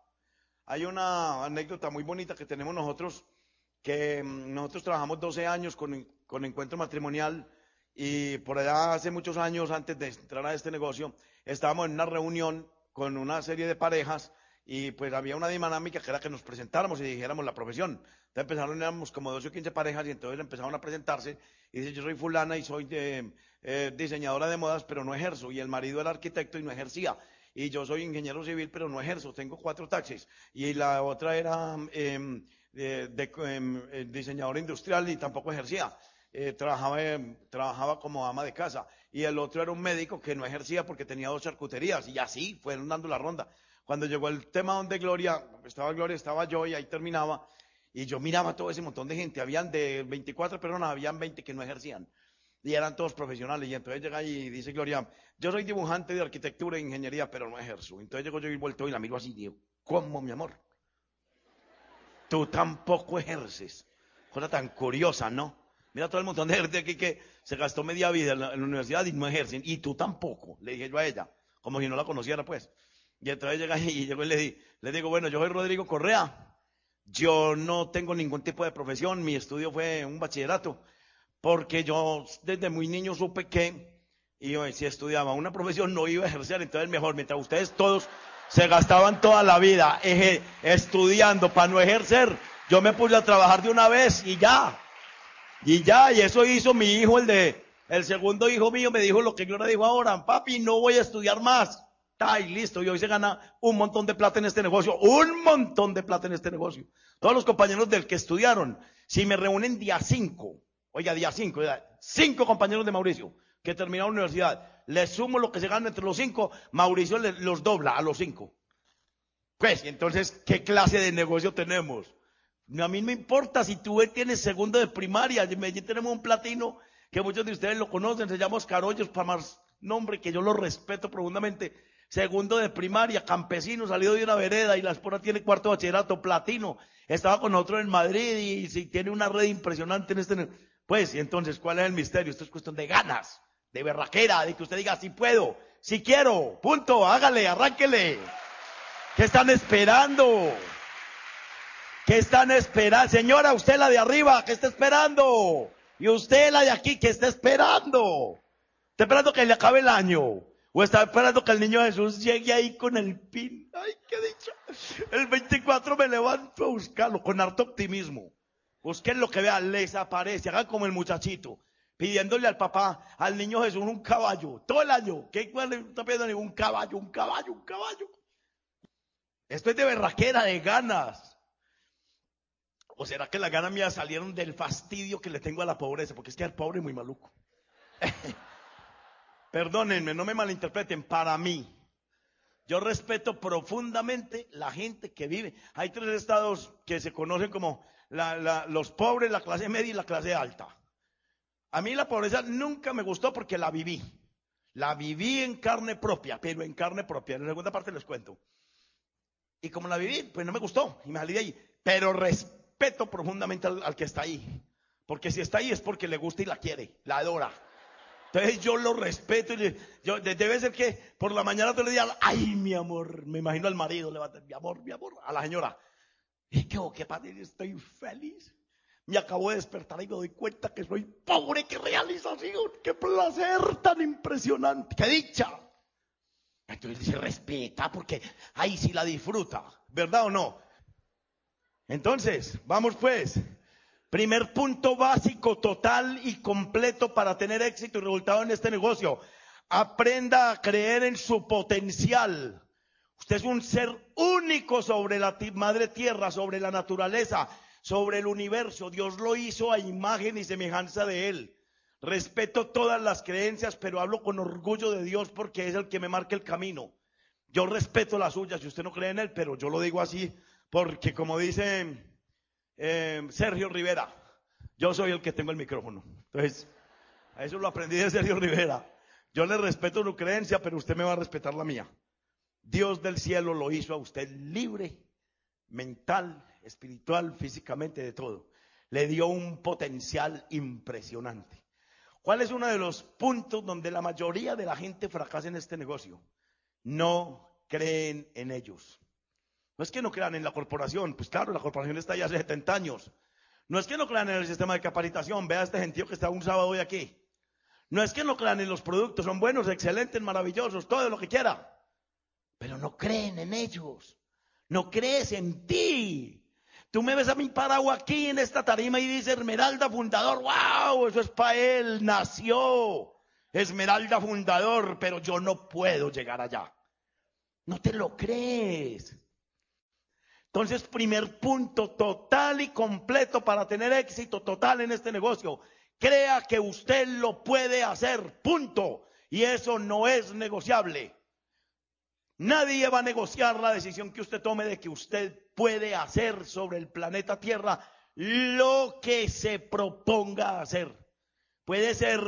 Hay una anécdota muy bonita que tenemos nosotros, que em, nosotros trabajamos 12 años con, con encuentro matrimonial y por allá hace muchos años, antes de entrar a este negocio, estábamos en una reunión con una serie de parejas y pues había una dinámica que era que nos presentáramos y dijéramos la profesión. Entonces empezaron, éramos como 12 o 15 parejas y entonces empezaron a presentarse y dice, yo soy fulana y soy de, eh, diseñadora de modas, pero no ejerzo. Y el marido era arquitecto y no ejercía. Y yo soy ingeniero civil, pero no ejerzo. Tengo cuatro taxis. Y la otra era em, de, em, eh, diseñadora industrial y tampoco ejercía. Eh, trabajaba, em, trabajaba como ama de casa. Y el otro era un médico que no ejercía porque tenía dos charcuterías. Y así fueron dando la ronda. Cuando llegó el tema donde Gloria, estaba Gloria, estaba yo y ahí terminaba. Y yo miraba todo ese montón de gente. Habían de 24 personas, habían 20 que no ejercían. Y eran todos profesionales. Y entonces llega y dice Gloria, yo soy dibujante de arquitectura e ingeniería, pero no ejerzo. Entonces llego yo y vuelto y la miro así y digo, ¿cómo, mi amor? Tú tampoco ejerces. Cosa tan curiosa, ¿no? Mira todo el montón de gente aquí que se gastó media vida en la, universidad y no ejercen. Y tú tampoco, le dije yo a ella, como si no la conociera, pues. Y entonces llega y llegó y le, le digo, bueno, yo soy Rodrigo Correa. Yo no tengo ningún tipo de profesión. Mi estudio fue un bachillerato. Porque yo desde muy niño supe que y si estudiaba una profesión no iba a ejercer. Entonces mejor, mientras ustedes todos se gastaban toda la vida estudiando para no ejercer, yo me puse a trabajar de una vez y ya. Y ya, y eso hizo mi hijo, el de, el segundo hijo mío, me dijo lo que Gloria dijo ahora, papi, no voy a estudiar más. Está y listo, y hoy se gana un montón de plata en este negocio, un montón de plata en este negocio. Todos los compañeros del que estudiaron, si me reúnen día 5, oiga, día 5, cinco compañeros de Mauricio que terminaron la universidad, le sumo lo que se gana entre los cinco, Mauricio los dobla a los cinco. Pues, entonces, ¿qué clase de negocio tenemos? A mí no me importa si tú tienes segundo de primaria, en Medellín tenemos un platino que muchos de ustedes lo conocen, se llama Oscar para más nombre que yo lo respeto profundamente segundo de primaria, campesino, salido de una vereda y la esposa tiene cuarto bachillerato, platino. Estaba con nosotros en Madrid y, si tiene una red impresionante en este. Pues, y entonces, ¿cuál es el misterio? Esto es cuestión de ganas, de berraquera, de que usted diga, si puedo, si quiero, punto, hágale, arránquele. ¿Qué están esperando? ¿Qué están esperando? Señora, usted la de arriba, ¿qué está esperando? Y usted la de aquí, ¿qué está esperando? Está esperando que le acabe el año. O está esperando que el niño Jesús llegue ahí con el pin. Ay, qué dicho. El 24 me levanto a buscarlo con harto optimismo. Busquen lo que vean, les aparece. Hagan como el muchachito. Pidiéndole al papá, al niño Jesús, un caballo. Todo el año. ¿Qué le está pidiendo? Un caballo, un caballo, un caballo. Esto es de berraquera, de ganas. ¿O será que las ganas mías salieron del fastidio que le tengo a la pobreza? Porque es que el pobre es muy maluco. Perdónenme, no me malinterpreten, para mí. Yo respeto profundamente la gente que vive. Hay tres estados que se conocen como los pobres, la clase media y la clase alta. A mí la pobreza nunca me gustó porque la viví. La viví en carne propia, pero en carne propia. En la segunda parte les cuento. Y como la viví, pues no me gustó y me salí de ahí. Pero respeto profundamente al, que está ahí. Porque si está ahí es porque le gusta y la quiere, la adora. Entonces yo lo respeto y yo, debe ser que por la mañana te le diga, ay mi amor, me imagino al marido, levanta, mi amor, mi amor, a la señora. Y que, oh, qué padre, estoy feliz. Me acabo de despertar y me doy cuenta que soy pobre, qué realización, qué placer tan impresionante, qué dicha. Entonces se respeta porque ahí sí la disfruta, ¿verdad o no? Entonces, vamos pues. Primer punto básico, total y completo para tener éxito y resultado en este negocio. Aprenda a creer en su potencial. Usted es un ser único sobre la madre tierra, sobre la naturaleza, sobre el universo. Dios lo hizo a imagen y semejanza de él. Respeto todas las creencias, pero hablo con orgullo de Dios porque es el que me marca el camino. Yo respeto las suyas si usted no cree en él, pero yo lo digo así porque como dice eh, Sergio Rivera. Yo soy el que tengo el micrófono. Entonces, a eso lo aprendí de Sergio Rivera. Yo le respeto su creencia, pero usted me va a respetar la mía. Dios del cielo lo hizo a usted libre, mental, espiritual, físicamente, de todo. Le dio un potencial impresionante. ¿Cuál es uno de los puntos donde la mayoría de la gente fracasa en este negocio? No creen en ellos. No es que no crean en la corporación, pues claro, la corporación está ya hace 70 años. No es que no crean en el sistema de capacitación, vea este gentío que está un sábado hoy aquí. No es que no crean en los productos, son buenos, excelentes, maravillosos, todo lo que quiera. Pero no creen en ellos. no crees en ti. Tú me ves a mi parado aquí en esta tarima y dice Esmeralda fundador, wow, eso es para él, nació Esmeralda fundador, pero yo no puedo llegar allá. No te lo crees. Entonces, primer punto total y completo para tener éxito total en este negocio. Crea que usted lo puede hacer, punto. Y eso no es negociable. Nadie va a negociar la decisión que usted tome de que usted puede hacer sobre el planeta Tierra lo que se proponga hacer. Puede ser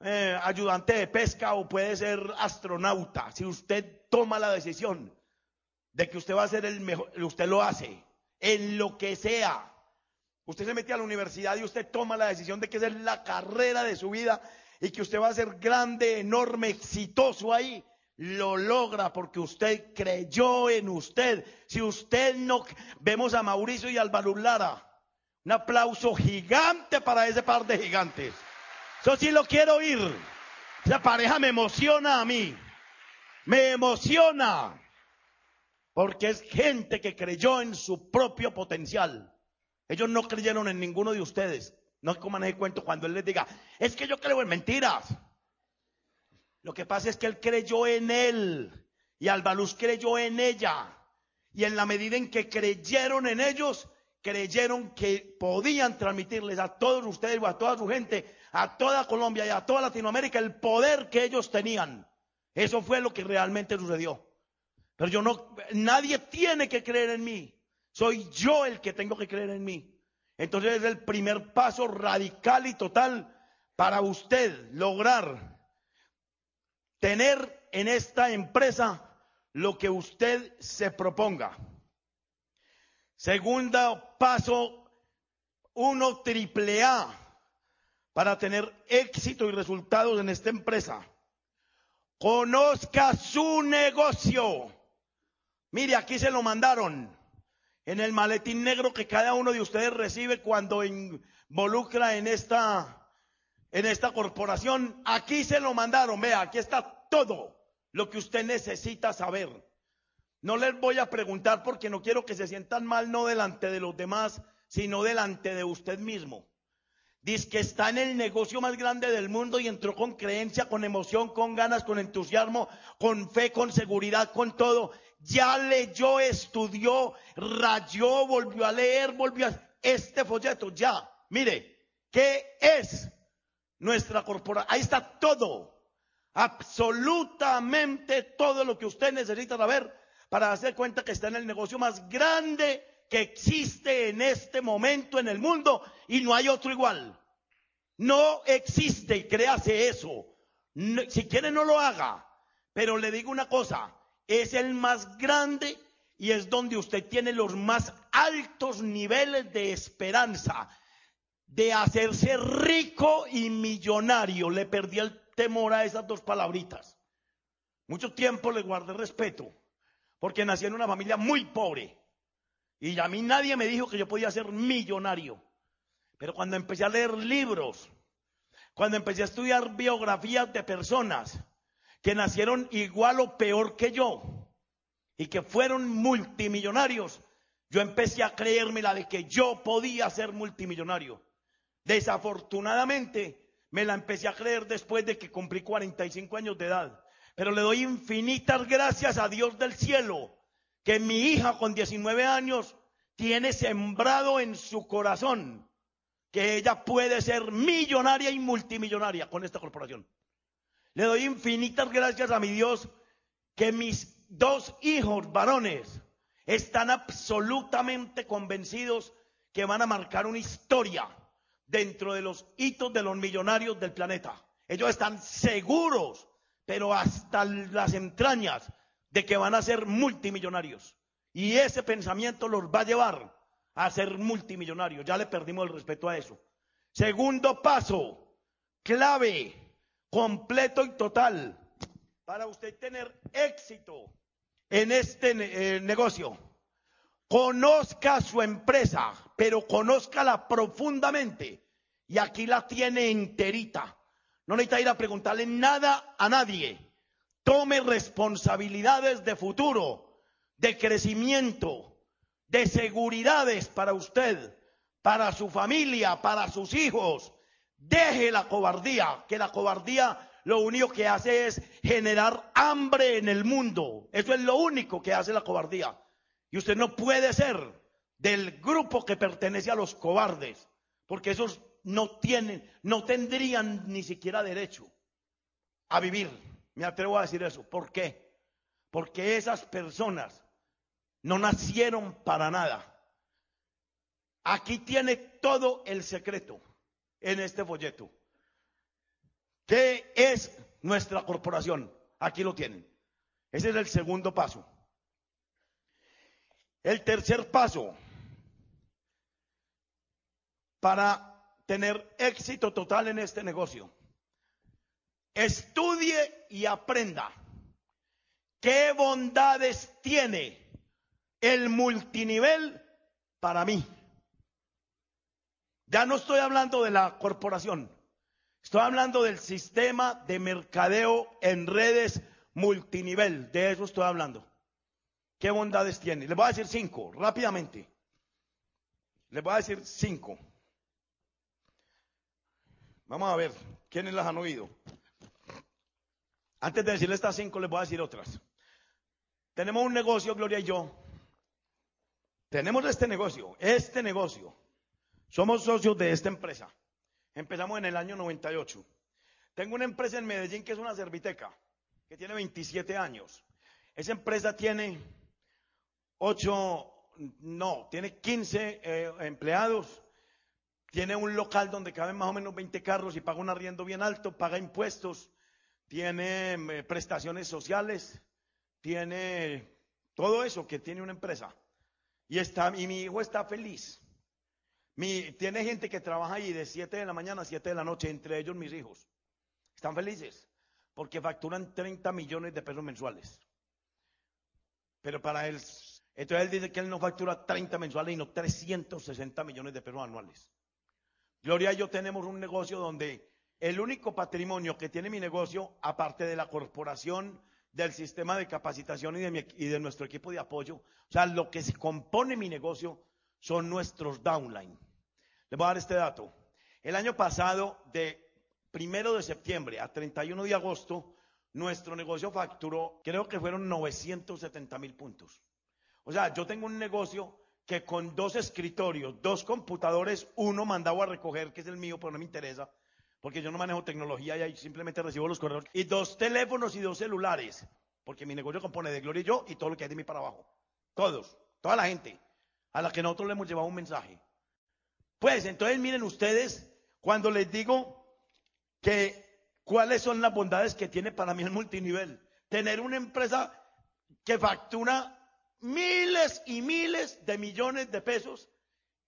eh, ayudante de pesca o puede ser astronauta. Si usted toma la decisión de que usted va a ser el mejor, usted lo hace, en lo que sea. Usted se mete a la universidad y usted toma la decisión de que esa es la carrera de su vida y que usted va a ser grande, enorme, exitoso ahí. Lo logra porque usted creyó en usted. Si usted no, vemos a Mauricio y al Lara. Un aplauso gigante para ese par de gigantes. Eso sí lo quiero oír. Esa pareja me emociona a mí. Me emociona. Porque es gente que creyó en su propio potencial. Ellos no creyeron en ninguno de ustedes. No coman ese cuento cuando él les diga, es que yo creo en mentiras. Lo que pasa es que él creyó en él y Albaluz creyó en ella. Y en la medida en que creyeron en ellos, creyeron que podían transmitirles a todos ustedes o a toda su gente, a toda Colombia y a toda Latinoamérica el poder que ellos tenían. Eso fue lo que realmente sucedió. Pero yo no, nadie tiene que creer en mí. Soy yo el que tengo que creer en mí. Entonces es el primer paso radical y total para usted lograr tener en esta empresa lo que usted se proponga. Segundo paso, uno triple A para tener éxito y resultados en esta empresa. Conozca su negocio. Mire, aquí se lo mandaron en el maletín negro que cada uno de ustedes recibe cuando involucra en esta, en esta corporación. Aquí se lo mandaron. Vea, aquí está todo lo que usted necesita saber. No les voy a preguntar porque no quiero que se sientan mal, no delante de los demás, sino delante de usted mismo. Dice que está en el negocio más grande del mundo y entró con creencia, con emoción, con ganas, con entusiasmo, con fe, con seguridad, con todo ya leyó, estudió, rayó, volvió a leer, volvió a... Este folleto, ya. Mire, ¿qué es nuestra corporación? Ahí está todo. Absolutamente todo lo que usted necesita saber para hacer cuenta que está en el negocio más grande que existe en este momento en el mundo y no hay otro igual. No existe y créase eso. si quiere no lo haga. Pero le digo una cosa, es el más grande y es donde usted tiene los más altos niveles de esperanza de hacerse rico y millonario. Le perdí el temor a esas dos palabritas. Mucho tiempo le guardé respeto porque nací en una familia muy pobre y a mí nadie me dijo que yo podía ser millonario. Pero cuando empecé a leer libros, cuando empecé a estudiar biografías de personas, que nacieron igual o peor que yo y que fueron multimillonarios, yo empecé a creerme la de que yo podía ser multimillonario. Desafortunadamente, me la empecé a creer después de que cumplí 45 años de edad. Pero le doy infinitas gracias a Dios del cielo, que mi hija con 19 años tiene sembrado en su corazón que ella puede ser millonaria y multimillonaria con esta corporación. Le doy infinitas gracias a mi Dios que mis dos hijos varones están absolutamente convencidos que van a marcar una historia dentro de los hitos de los millonarios del planeta. Ellos están seguros, pero hasta las entrañas, de que van a ser multimillonarios. Y ese pensamiento los va a llevar a ser multimillonarios. Ya le perdimos el respeto a eso. Segundo paso, clave completo y total para usted tener éxito en este eh, negocio. Conozca su empresa, pero conózcala profundamente. Y aquí la tiene enterita. No necesita ir a preguntarle nada a nadie. Tome responsabilidades de futuro de crecimiento, de seguridades para usted, para su familia, para sus hijos. Deje la cobardía, que la cobardía lo único que hace es generar hambre en el mundo. Eso es lo único que hace la cobardía. Y usted no puede ser del grupo que pertenece a los cobardes, porque esos no tienen, no tendrían ni siquiera derecho a vivir. Me atrevo a decir eso. ¿Por qué? Porque esas personas no nacieron para nada. Aquí tiene todo el secreto en este folleto. ¿Qué es nuestra corporación? Aquí lo tienen. Ese es el segundo paso. El tercer paso para tener éxito total en este negocio. Estudie y aprenda qué bondades tiene el multinivel para mí. Ya no estoy hablando de la corporación, estoy hablando del sistema de mercadeo en redes multinivel, de eso estoy hablando. ¿Qué bondades tiene? Les voy a decir cinco, rápidamente. Les voy a decir cinco. Vamos a ver, ¿quiénes las han oído? Antes de decirles estas cinco, les voy a decir otras. Tenemos un negocio, Gloria y yo. Tenemos este negocio, este negocio. Somos socios de esta empresa. Empezamos en el año 98. Tengo una empresa en Medellín que es una serviteca, que tiene 27 años. Esa empresa tiene 8, no, tiene 15 eh, empleados, tiene un local donde caben más o menos 20 carros y paga un arriendo bien alto, paga impuestos, tiene eh, prestaciones sociales, tiene todo eso que tiene una empresa. Y, está, y mi hijo está feliz. Mi, tiene gente que trabaja ahí de 7 de la mañana a 7 de la noche, entre ellos mis hijos. Están felices porque facturan 30 millones de pesos mensuales. Pero para él, entonces él dice que él no factura 30 mensuales, sino 360 millones de pesos anuales. Gloria y yo tenemos un negocio donde el único patrimonio que tiene mi negocio, aparte de la corporación, del sistema de capacitación y de, y de nuestro equipo de apoyo, o sea, lo que se compone mi negocio son nuestros downline. Les voy a dar este dato. El año pasado, de primero de septiembre a 31 de agosto, nuestro negocio facturó, creo que fueron 970 mil puntos. O sea, yo tengo un negocio que con dos escritorios, dos computadores, uno mandado a recoger, que es el mío, pero no me interesa, porque yo no manejo tecnología y ahí simplemente recibo los correos, y dos teléfonos y dos celulares, porque mi negocio compone de Gloria y yo y todo lo que hay de mí para abajo. Todos, toda la gente a la que nosotros le hemos llevado un mensaje. Pues entonces miren ustedes, cuando les digo que cuáles son las bondades que tiene para mí el multinivel, tener una empresa que factura miles y miles de millones de pesos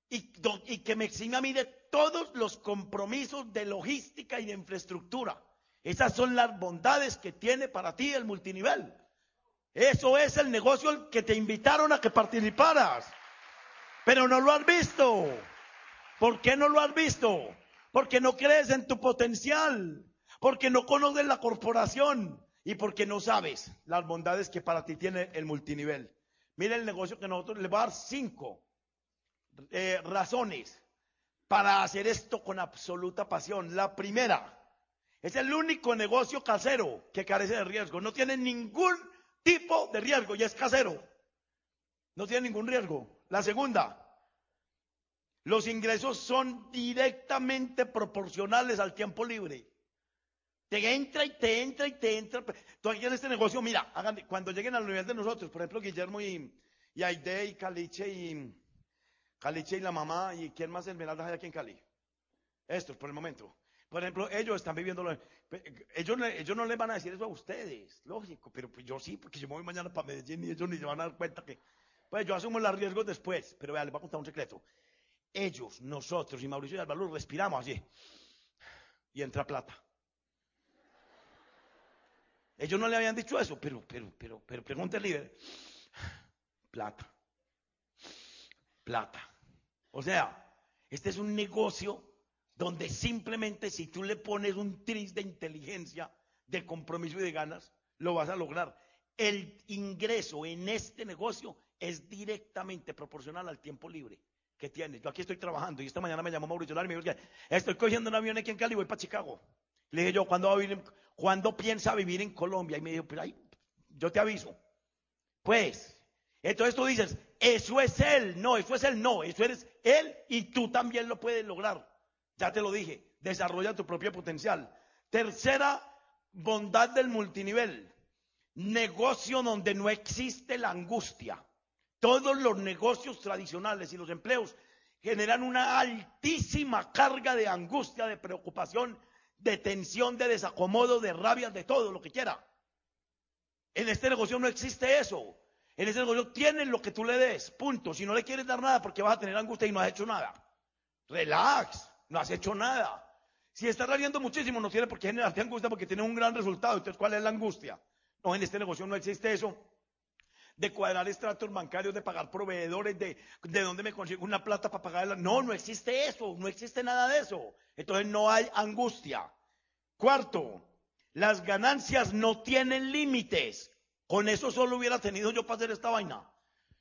y, que me exime a mí de todos los compromisos de logística y de infraestructura. Esas son las bondades que tiene para ti el multinivel. Eso es el negocio que te invitaron a que participaras. Pero no lo has visto. ¿Por qué no lo has visto? Porque no crees en tu potencial. Porque no conoces la corporación. Y porque no sabes las bondades que para ti tiene el multinivel. Mira el negocio que nosotros le va a dar cinco eh, razones para hacer esto con absoluta pasión. La primera, es el único negocio casero que carece de riesgo. No tiene ningún tipo de riesgo y es casero. No tiene ningún riesgo. La segunda, los ingresos son directamente proporcionales al tiempo libre. Te entra y te entra y te entra. Aquí en este negocio, mira, cuando lleguen al nivel de nosotros, por ejemplo, Guillermo y, y Aide y Caliche y Caliche y la mamá y quién más Esmeralda hay aquí en Cali. Estos, por el momento. Por ejemplo, ellos están viviendo, ellos, ellos no les van a decir eso a ustedes, lógico, pero pues yo sí, porque yo me voy mañana para Medellín y ellos ni se van a dar cuenta que, pues yo asumo los riesgos después, pero vea, les voy a contar un secreto. Ellos, nosotros y Mauricio y Álvaro respiramos así y entra plata. Ellos no le habían dicho eso, pero, pero, pero, pero pregúntele, plata, plata. O sea, este es un negocio donde simplemente si tú le pones un tris de inteligencia, de compromiso y de ganas, lo vas a lograr. el ingreso en este negocio es directamente proporcional al tiempo libre que tienes. Yo aquí estoy trabajando y esta mañana me llamó Mauricio Lara y me dijo estoy cogiendo un avión aquí en Cali voy para Chicago. Le dije yo, ¿cuándo, va a vivir, ¿cuándo piensa vivir en Colombia? Y me dijo, pero ahí, yo te aviso. Pues, entonces tú dices, eso es él. No, eso es él. No, eso eres él y tú también lo puedes lograr. Ya te lo dije, desarrolla tu propio potencial. Tercera bondad del multinivel. Negocio donde no existe la angustia. Todos los negocios tradicionales y los empleos generan una altísima carga de angustia, de preocupación, de tensión, de desacomodo, de rabia, de todo lo que quiera. En este negocio no existe eso. En este negocio tienes lo que tú le des, punto. Si no le quieres dar nada porque vas a tener angustia y no has hecho nada. Relax, no has hecho nada. Si estás rabiando muchísimo, no tiene por qué generarte angustia porque tiene un gran resultado. Entonces, ¿cuál es la angustia? No, en este negocio no existe eso. De cuadrar estratos bancarios, de pagar proveedores, de, de dónde me consigo una plata para pagar. No, no existe eso, no existe nada de eso. Entonces no hay angustia. Cuarto, las ganancias no tienen límites. Con eso solo hubiera tenido yo para hacer esta vaina.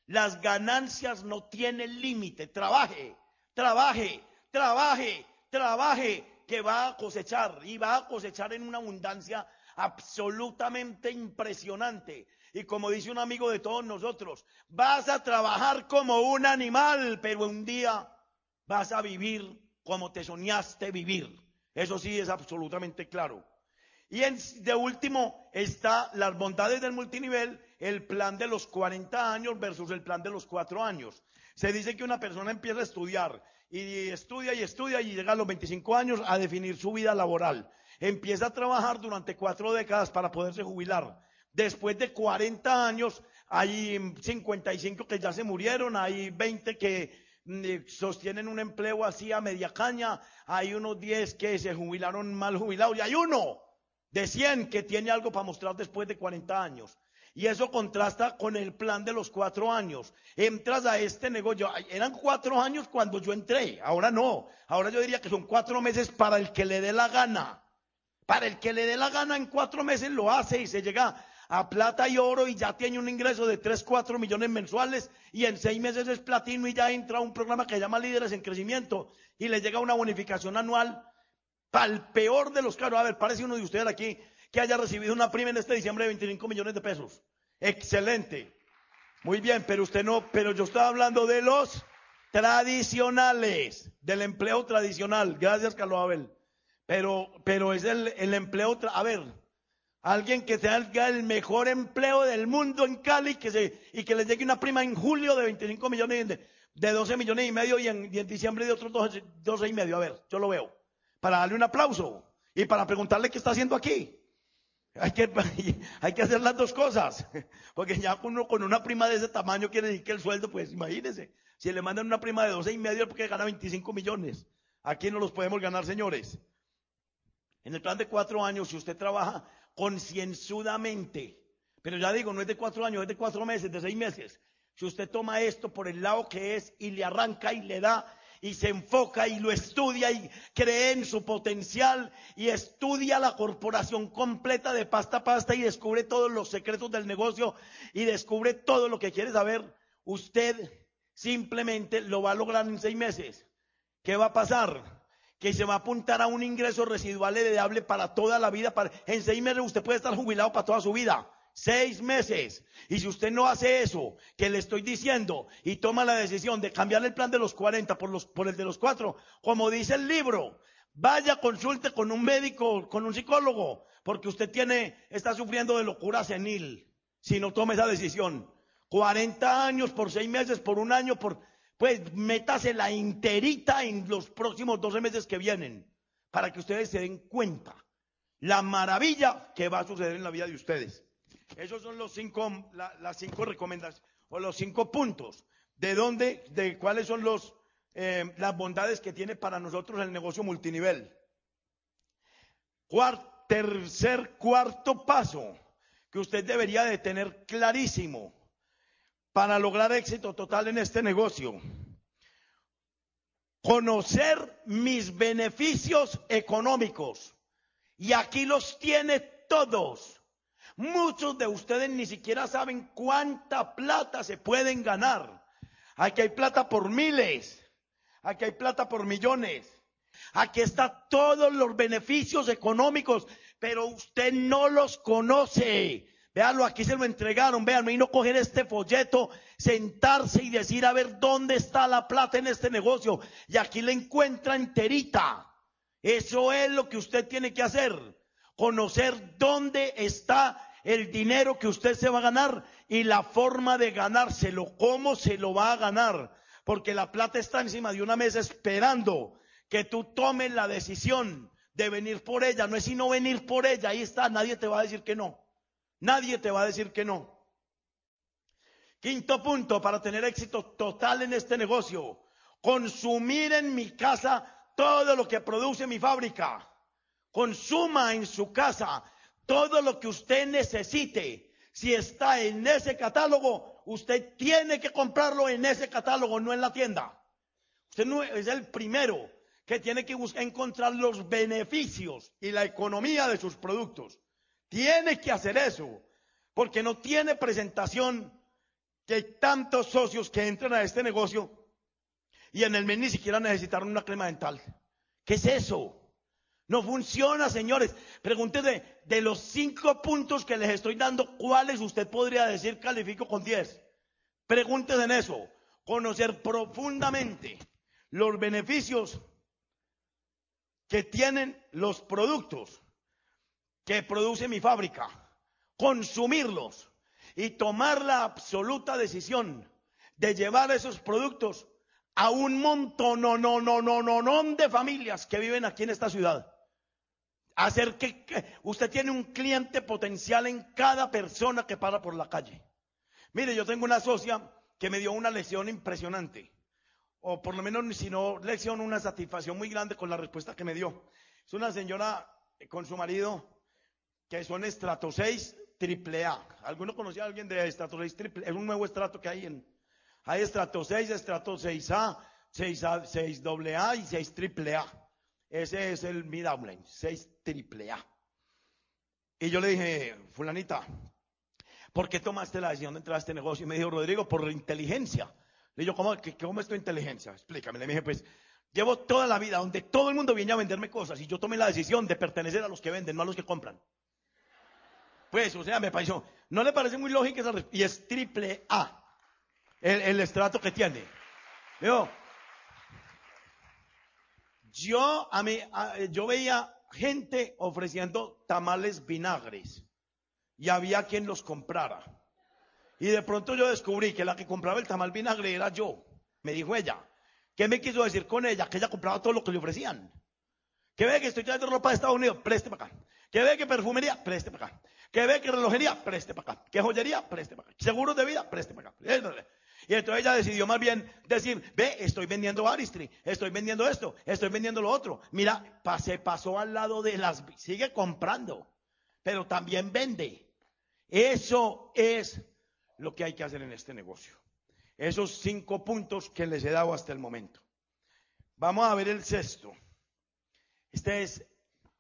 Las ganancias no tienen límite. Trabaje, trabaje, trabaje, trabaje, que va a cosechar y va a cosechar en una abundancia absolutamente impresionante. Y como dice un amigo de todos nosotros, vas a trabajar como un animal, pero un día vas a vivir como te soñaste vivir. Eso sí es absolutamente claro. Y de último está las bondades del multinivel, el plan de los 40 años versus el plan de los 4 años. Se dice que una persona empieza a estudiar y estudia y estudia y llega a los 25 años a definir su vida laboral. Empieza a trabajar durante cuatro décadas para poderse jubilar. Después de 40 años, hay 55 que ya se murieron, hay 20 que mm, sostienen un empleo así a media caña, hay unos 10 que se jubilaron mal jubilados y hay uno de 100 que tiene algo para mostrar después de 40 años. Y eso contrasta con el plan de los cuatro años. Entras a este negocio, eran cuatro años cuando yo entré, ahora no. Ahora yo diría que son cuatro meses para el que le dé la gana. Para el que le dé la gana en cuatro meses lo hace y se llega a plata y oro y ya tiene un ingreso de 3, 4 millones mensuales y en seis meses es platino y ya entra a un programa que se llama Líderes en Crecimiento y le llega una bonificación anual para el peor de los casos. A ver, parece uno de ustedes aquí que haya recibido una prima en este diciembre de 25 millones de pesos. Excelente. Muy bien, pero usted no, pero yo estaba hablando de los tradicionales, del empleo tradicional. Gracias, Carlos Abel. Pero, pero es el, el empleo, a ver, alguien que tenga el mejor empleo del mundo en Cali que se, y que le llegue una prima en julio de 25 millones, de, de 12 millones y medio y en, diciembre de otros 12, 12 y medio. A ver, yo lo veo. Para darle un aplauso y para preguntarle qué está haciendo aquí. Hay que, hay que hacer las dos cosas. Porque ya uno con una prima de ese tamaño quiere decir que el sueldo, pues imagínese. Si le mandan una prima de 12 y medio porque gana 25 millones. Aquí no los podemos ganar, señores. En el plan de cuatro años, si usted trabaja concienzudamente, pero ya digo, no es de cuatro años, es de cuatro meses, de seis meses. Si usted toma esto por el lado que es y le arranca y le da y se enfoca y lo estudia y cree en su potencial y estudia la corporación completa de pasta a pasta y descubre todos los secretos del negocio y descubre todo lo que quiere saber, usted simplemente lo va a lograr en seis meses. ¿Qué va a pasar? Que se va a apuntar a un ingreso residual heredable para toda la vida. Para, en seis meses usted puede estar jubilado para toda su vida. Seis meses. Y si usted no hace eso que le estoy diciendo y toma la decisión de cambiar el plan de los 40 por, los, por el de los cuatro, como dice el libro, vaya, consulte con un médico, con un psicólogo, porque usted tiene, está sufriendo de locura senil si no toma esa decisión. 40 años por seis meses, por un año, por, pues métase la interita en los próximos 12 meses que vienen, para que ustedes se den cuenta la maravilla que va a suceder en la vida de ustedes. Esos son los cinco, las cinco recomendaciones o los cinco puntos de dónde, de cuáles son los, eh, las bondades que tiene para nosotros el negocio multinivel. tercer, cuarto paso que usted debería de tener clarísimo para lograr éxito total en este negocio. Conocer mis beneficios económicos. Y aquí los tiene todos. Muchos de ustedes ni siquiera saben cuánta plata se pueden ganar. Aquí hay plata por miles. Aquí hay plata por millones. Aquí están todos los beneficios económicos, pero usted no los conoce. Véanlo, aquí se lo entregaron. Véanlo, y no coger este folleto, sentarse y decir a ver dónde está la plata en este negocio. Y aquí la encuentra enterita. Eso es lo que usted tiene que hacer. Conocer dónde está el dinero que usted se va a ganar y la forma de ganárselo, cómo se lo va a ganar. Porque la plata está encima de una mesa esperando que tú tomes la decisión de venir por ella. No es sino venir por ella, ahí está, nadie te va a decir que no. Nadie te va a decir que no. Quinto punto para tener éxito total en este negocio. Consumir en mi casa todo lo que produce mi fábrica. Consuma en su casa todo lo que usted necesite. Si está en ese catálogo, usted tiene que comprarlo en ese catálogo, no en la tienda. Usted no es el primero que tiene que buscar encontrar los beneficios y la economía de sus productos. Tiene que hacer eso, porque no tiene presentación que hay tantos socios que entran a este negocio y en el mes ni siquiera necesitaron una crema dental. ¿Qué es eso? No funciona, señores. Pregúntese de los cinco puntos que les estoy dando, ¿cuáles usted podría decir califico con diez? Pregúntese en eso. Conocer profundamente los beneficios que tienen los productos que produce mi fábrica, consumirlos y tomar la absoluta decisión de llevar esos productos a un montón, no, no, no, no, no, de familias que viven aquí en esta ciudad. Hacer que, usted tiene un cliente potencial en cada persona que para por la calle. Mire, yo tengo una socia que me dio una lección impresionante, o por lo menos si no lección, una satisfacción muy grande con la respuesta que me dio. Es una señora con su marido que son estrato 6 triple A. ¿Alguno conocía a alguien de estrato 6 triple? Es un nuevo estrato que hay en, hay estrato 6, estrato 6A, 6A, 6 AA y 6 triple A. Ese es el mid 6 triple A. Y yo le dije, fulanita, ¿por qué tomaste la decisión de entrar a este negocio? Y me dijo, Rodrigo, por inteligencia. Le digo, ¿cómo, ¿cómo es tu inteligencia? Explícame. Le dije, pues, llevo toda la vida donde todo el mundo viene a venderme cosas y yo tomé la decisión de pertenecer a los que venden, no a los que compran. Pues, o sea, me pareció, ¿no le parece muy lógica esa respuesta? Y es triple A, el, estrato que tiene. Yo, yo, a mí, yo veía gente ofreciendo tamales vinagres y había quien los comprara. Y de pronto yo descubrí que la que compraba el tamal vinagre era yo. Me dijo ella. ¿Qué me quiso decir con ella? Que ella compraba todo lo que le ofrecían. Que ve que estoy trayendo ropa de Estados Unidos, preste para acá. Que ve que perfumería, preste para acá. Que ve que relojería, preste para acá. Que joyería, preste para acá. Seguros de vida, preste para acá. Y entonces ella decidió más bien decir, ve, estoy vendiendo Aristry, estoy vendiendo esto, estoy vendiendo lo otro. Mira, se pasó al lado de las, sigue comprando, pero también vende. Eso es lo que hay que hacer en este negocio. Esos cinco puntos que les he dado hasta el momento. Vamos a ver el sexto. Este es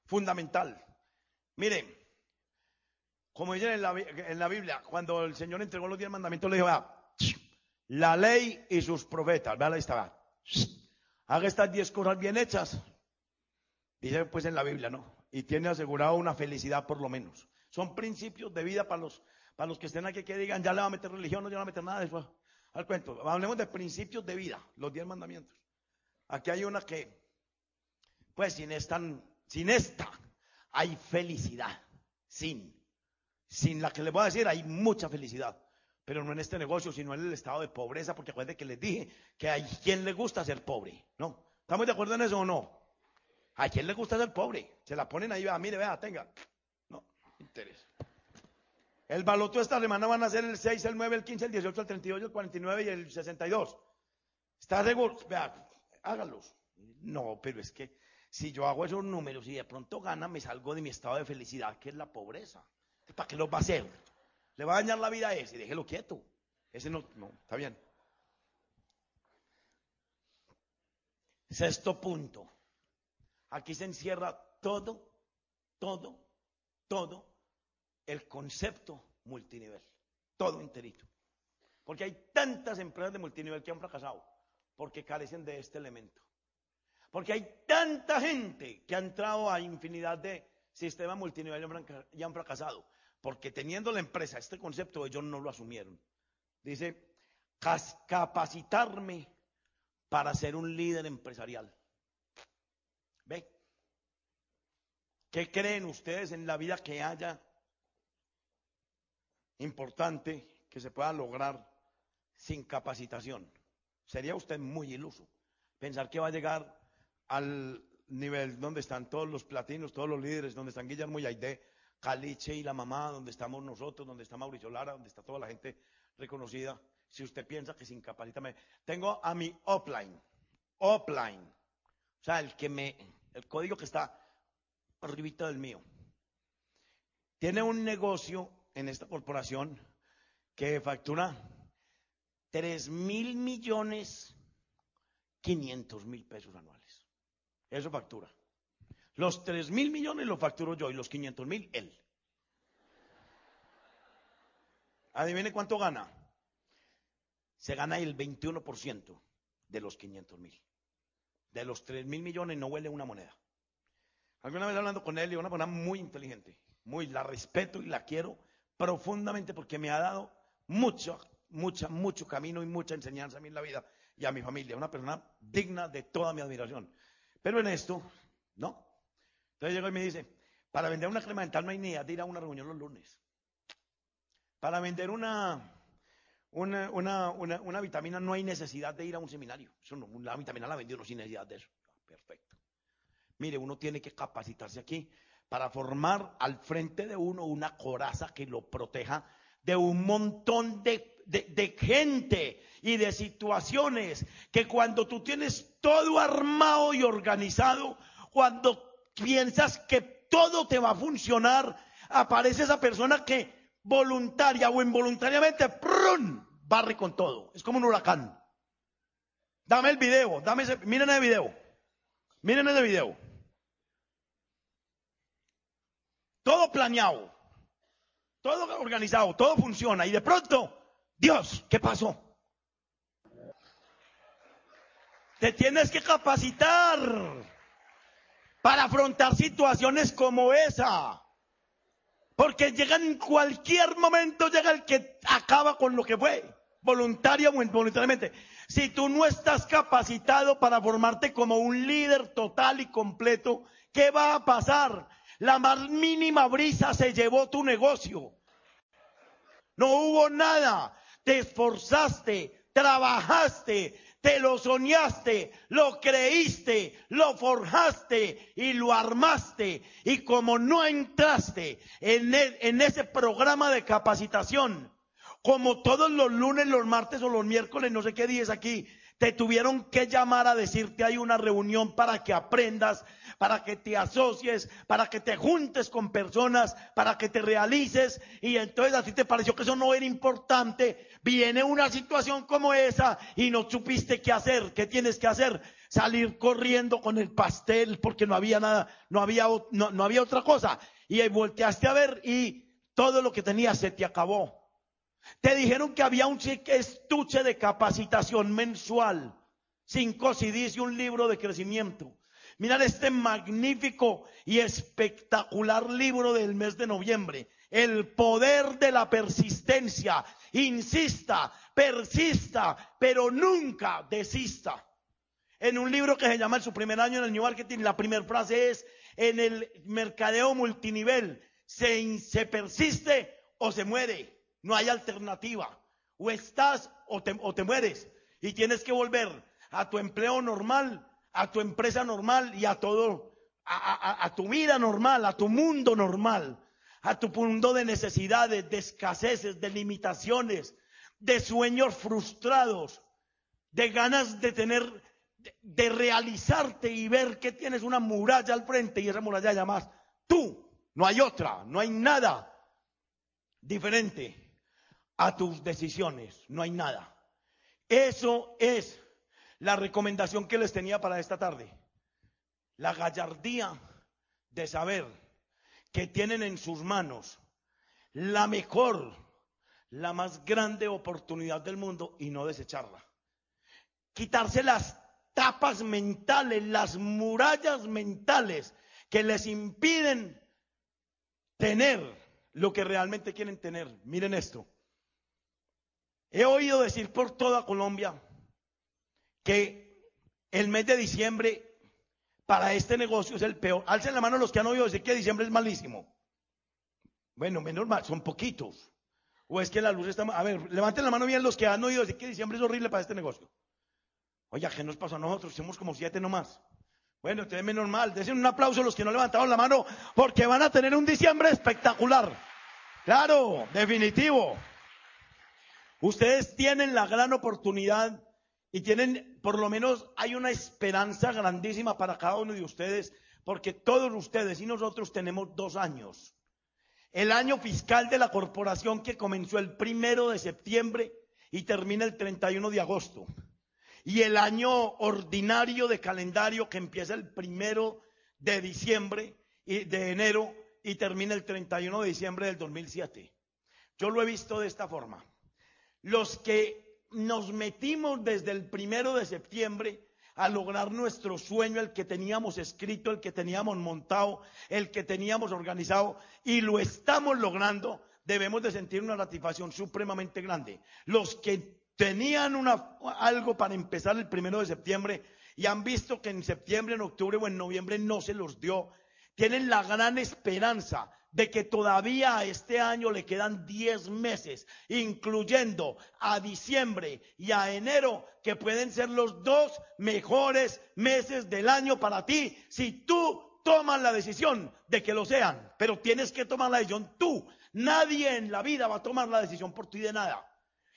fundamental. Miren, como dicen en la, Biblia, cuando el Señor entregó los diez mandamientos, le dijo, la ley y sus profetas, vea ahí está, haga estas diez cosas bien hechas. Dice pues en la Biblia, ¿no? Y tiene asegurado una felicidad por lo menos. Son principios de vida para los, para los que estén aquí que digan, ya le va a meter religión, no le va a meter nada de eso. Al cuento, hablemos de principios de vida, los diez mandamientos. Aquí hay una que, pues sin esta, sin esta, hay felicidad. Sin. Sin la que les voy a decir, hay mucha felicidad. Pero no en este negocio, sino en el estado de pobreza, porque acuérdense que les dije que hay quien le gusta ser pobre. ¿No? ¿Estamos de acuerdo en eso o no? ¿A quién le gusta ser pobre? Se la ponen ahí, vea, mire, vea, tenga. No, interés. El baloto esta semana van a ser el 6, el 9, el 15, el 18, el 38, el 49 y el 62. ¿Está seguro? Vea, hágalos. No, pero es que si yo hago esos números y de pronto gana, me salgo de mi estado de felicidad, que es la pobreza. ¿Para qué lo va a hacer? Le va a dañar la vida a ese, déjelo quieto. Ese no, no, está bien. Sexto punto. Aquí se encierra todo, todo, todo el concepto multinivel, todo enterito. Porque hay tantas empresas de multinivel que han fracasado porque carecen de este elemento. Porque hay tanta gente que ha entrado a infinidad de sistemas multinivel y han fracasado. Porque teniendo la empresa este concepto, ellos no lo asumieron. Dice, capacitarme para ser un líder empresarial. ¿Ve? ¿Qué creen ustedes en la vida que haya importante que se pueda lograr sin capacitación? Sería usted muy iluso pensar que va a llegar al nivel donde están todos los platinos, todos los líderes, donde están Guillermo Yaide, Caliche y la mamá, donde estamos nosotros, donde está Mauricio Lara, donde está toda la gente reconocida. Si usted piensa que sin capacitación, tengo a mi offline, offline, o sea, el que me, el código que está arribita del mío. Tiene un negocio en esta corporación que factura 3 mil millones 500 mil pesos anuales. Eso factura. Los 3 mil millones los facturo yo y los 500 mil él. Adivine cuánto gana. Se gana el 21% de los 500 mil. De los 3 mil millones no huele una moneda. Alguna vez hablando con él, y una persona muy inteligente, muy, la respeto y la quiero profundamente porque me ha dado mucho, mucha, mucho camino y mucha enseñanza a mí en la vida y a mi familia. Una persona digna de toda mi admiración. Pero en esto, no. Entonces llega y me dice, para vender una crema dental no hay ni de ir a una reunión los lunes. Para vender una, una, una, una, vitamina no hay necesidad de ir a un seminario. la vitamina la vendió uno sin necesidad de eso. Perfecto. Mire, uno tiene que capacitarse aquí para formar al frente de uno una coraza que lo proteja de un montón de, de, gente y de situaciones que cuando tú tienes todo armado y organizado, cuando piensas que todo te va a funcionar, aparece esa persona que voluntaria o involuntariamente barre con todo. Es como un huracán. Dame el video, dame ese, miren el video. Miren ese video. todo planeado, todo organizado, todo funciona y de pronto, Dios, ¿qué pasó? Te tienes que capacitar para afrontar situaciones como esa. Porque llega en cualquier momento, llega el que acaba con lo que fue, voluntario o involuntariamente. Si tú no estás capacitado para formarte como un líder total y completo, ¿qué va a pasar? La más mínima brisa se llevó tu negocio. No hubo nada. Te esforzaste, trabajaste, te lo soñaste, lo creíste, lo forjaste y lo armaste. Y como no entraste en, e, en ese programa de capacitación, como todos los lunes, los martes o los miércoles, no sé qué días aquí, te tuvieron que llamar a decirte hay una reunión para que aprendas, para que te asocies, para que te juntes con personas, para que te realices. Y entonces a ti te pareció que eso no era importante. Viene una situación como esa y no supiste qué hacer. ¿Qué tienes que hacer? Salir corriendo con el pastel porque no había nada, no había, no, no había otra cosa. Y ahí volteaste a ver y todo lo que tenías se te acabó. Te dijeron que había un estuche de capacitación mensual, cinco CDs y un libro de crecimiento. Mirad este magnífico y espectacular libro del mes de noviembre. El poder de la persistencia. Insista, persista, pero nunca desista. En un libro que se llama en su primer año en el New Marketing, la primera frase es, en el mercadeo multinivel, se persiste o se muere. No hay alternativa. O estás o te, o te mueres. Y tienes que volver a tu empleo normal, a tu empresa normal y a todo, a, tu vida normal, a tu mundo normal, a tu mundo de necesidades, de escaseces, de limitaciones, de sueños frustrados, de ganas de tener, de, realizarte y ver que tienes una muralla al frente y esa muralla llamas tú. No hay otra, no hay nada diferente a tus decisiones. No hay nada. Eso es la recomendación que les tenía para esta tarde. La gallardía de saber que tienen en sus manos la mejor, la más grande oportunidad del mundo y no desecharla. Quitarse las tapas mentales, las murallas mentales que les impiden tener lo que realmente quieren tener. Miren esto. He oído decir por toda Colombia que el mes de diciembre para este negocio es el peor. Alcen la mano los que han oído decir que diciembre es malísimo. Bueno, menos mal, son poquitos. O es que la luz está... A ver, levanten la mano bien los que han oído decir que diciembre es horrible para este negocio. Oye, ¿qué nos pasó a nosotros? Somos como siete nomás. Bueno, ustedes menos mal. Desen un aplauso a los que no levantaron la mano porque van a tener un diciembre espectacular. Claro, definitivo. Ustedes tienen la gran oportunidad y tienen, por lo menos hay una esperanza grandísima para cada uno de ustedes porque todos ustedes y nosotros tenemos dos años el año fiscal de la corporación que comenzó el primero de septiembre y termina el 31 de agosto. Y el año ordinario de calendario que empieza el primero de diciembre y de enero y termina el 31 de diciembre del 2007. Yo lo he visto de esta forma. Los que nos metimos desde el primero de septiembre a lograr nuestro sueño, el que teníamos escrito, el que teníamos montado, el que teníamos organizado, y lo estamos logrando, debemos de sentir una satisfacción supremamente grande. Los que tenían una, algo para empezar el primero de septiembre y han visto que en septiembre, en octubre o en noviembre no se los dio, tienen la gran esperanza de que todavía a este año le quedan 10 meses, incluyendo a diciembre y a enero, que pueden ser los dos mejores meses del año para ti, si tú tomas la decisión de que lo sean. Pero tienes que tomar la decisión tú. Nadie en la vida va a tomar la decisión por ti de nada.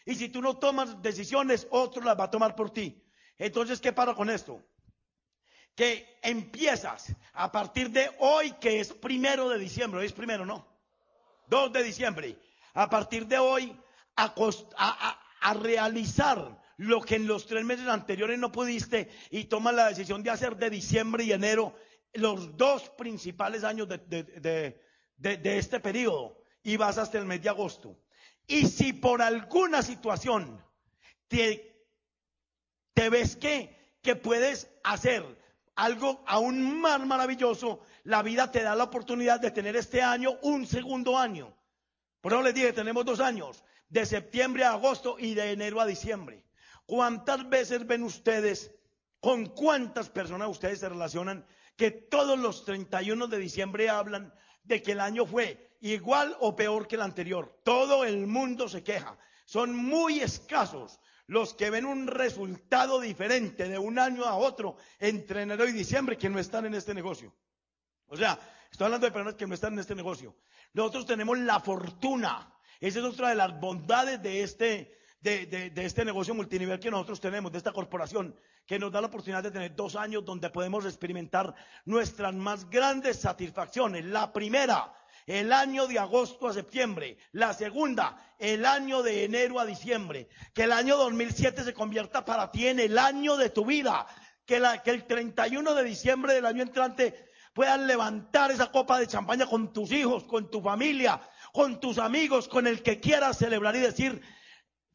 Y si tú no tomas decisiones, otro las va a tomar por ti. Entonces, ¿qué pasa con esto? Que empiezas a partir de hoy, que es primero de diciembre, es primero, ¿no? 2 de diciembre. A partir de hoy, a, realizar lo que en los tres meses anteriores no pudiste y tomas la decisión de hacer de diciembre y enero los dos principales años de, este periodo y vas hasta el mes de agosto. Y si por alguna situación te, te ves que, que puedes hacer algo aún más maravilloso, la vida te da la oportunidad de tener este año un segundo año. Por eso les dije, tenemos dos años, de septiembre a agosto y de enero a diciembre. ¿Cuántas veces ven ustedes, con cuántas personas ustedes se relacionan, que todos los 31 de diciembre hablan de que el año fue igual o peor que el anterior? Todo el mundo se queja. Son muy escasos los que ven un resultado diferente de un año a otro entre enero y diciembre que no están en este negocio. O sea, estoy hablando de personas que no están en este negocio. Nosotros tenemos la fortuna. Esa es otra de las bondades de este, de, de, este negocio multinivel que nosotros tenemos, de esta corporación, que nos da la oportunidad de tener dos años donde podemos experimentar nuestras más grandes satisfacciones. La primera, el año de agosto a septiembre. La segunda, el año de enero a diciembre. Que el año 2007 se convierta para ti en el año de tu vida. Que, la, que el 31 de diciembre del año entrante puedas levantar esa copa de champaña con tus hijos, con tu familia, con tus amigos, con el que quieras celebrar y decir,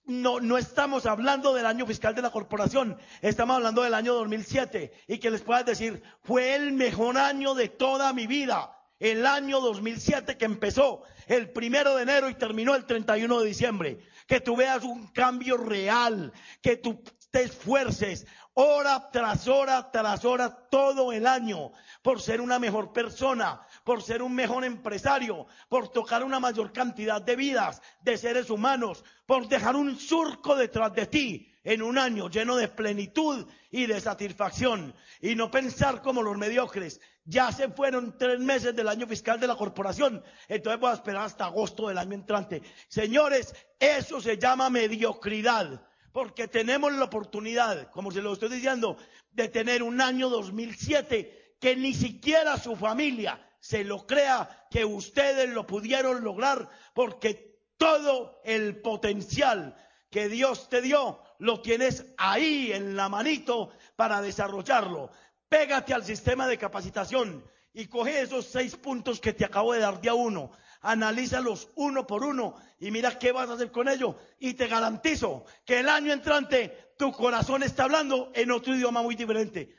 no, no estamos hablando del año fiscal de la corporación, estamos hablando del año 2007 y que les puedas decir, fue el mejor año de toda mi vida el año 2007 que empezó el primero de enero y terminó el 31 de diciembre. Que tú veas un cambio real, que tú te esfuerces hora tras hora tras hora todo el año por ser una mejor persona, por ser un mejor empresario, por tocar una mayor cantidad de vidas, de seres humanos, por dejar un surco detrás de ti en un año lleno de plenitud y de satisfacción y no pensar como los mediocres. Ya se fueron tres meses del año fiscal de la corporación, entonces voy a esperar hasta agosto del año entrante. Señores, eso se llama mediocridad, porque tenemos la oportunidad, como se lo estoy diciendo, de tener un año 2007 que ni siquiera su familia se lo crea que ustedes lo pudieron lograr, porque todo el potencial que Dios te dio lo tienes ahí en la manito para desarrollarlo. Pégate al sistema de capacitación y coge esos seis puntos que te acabo de dar día uno. analízalos uno por uno y mira qué vas a hacer con ellos. Y te garantizo que el año entrante tu corazón está hablando en otro idioma muy diferente.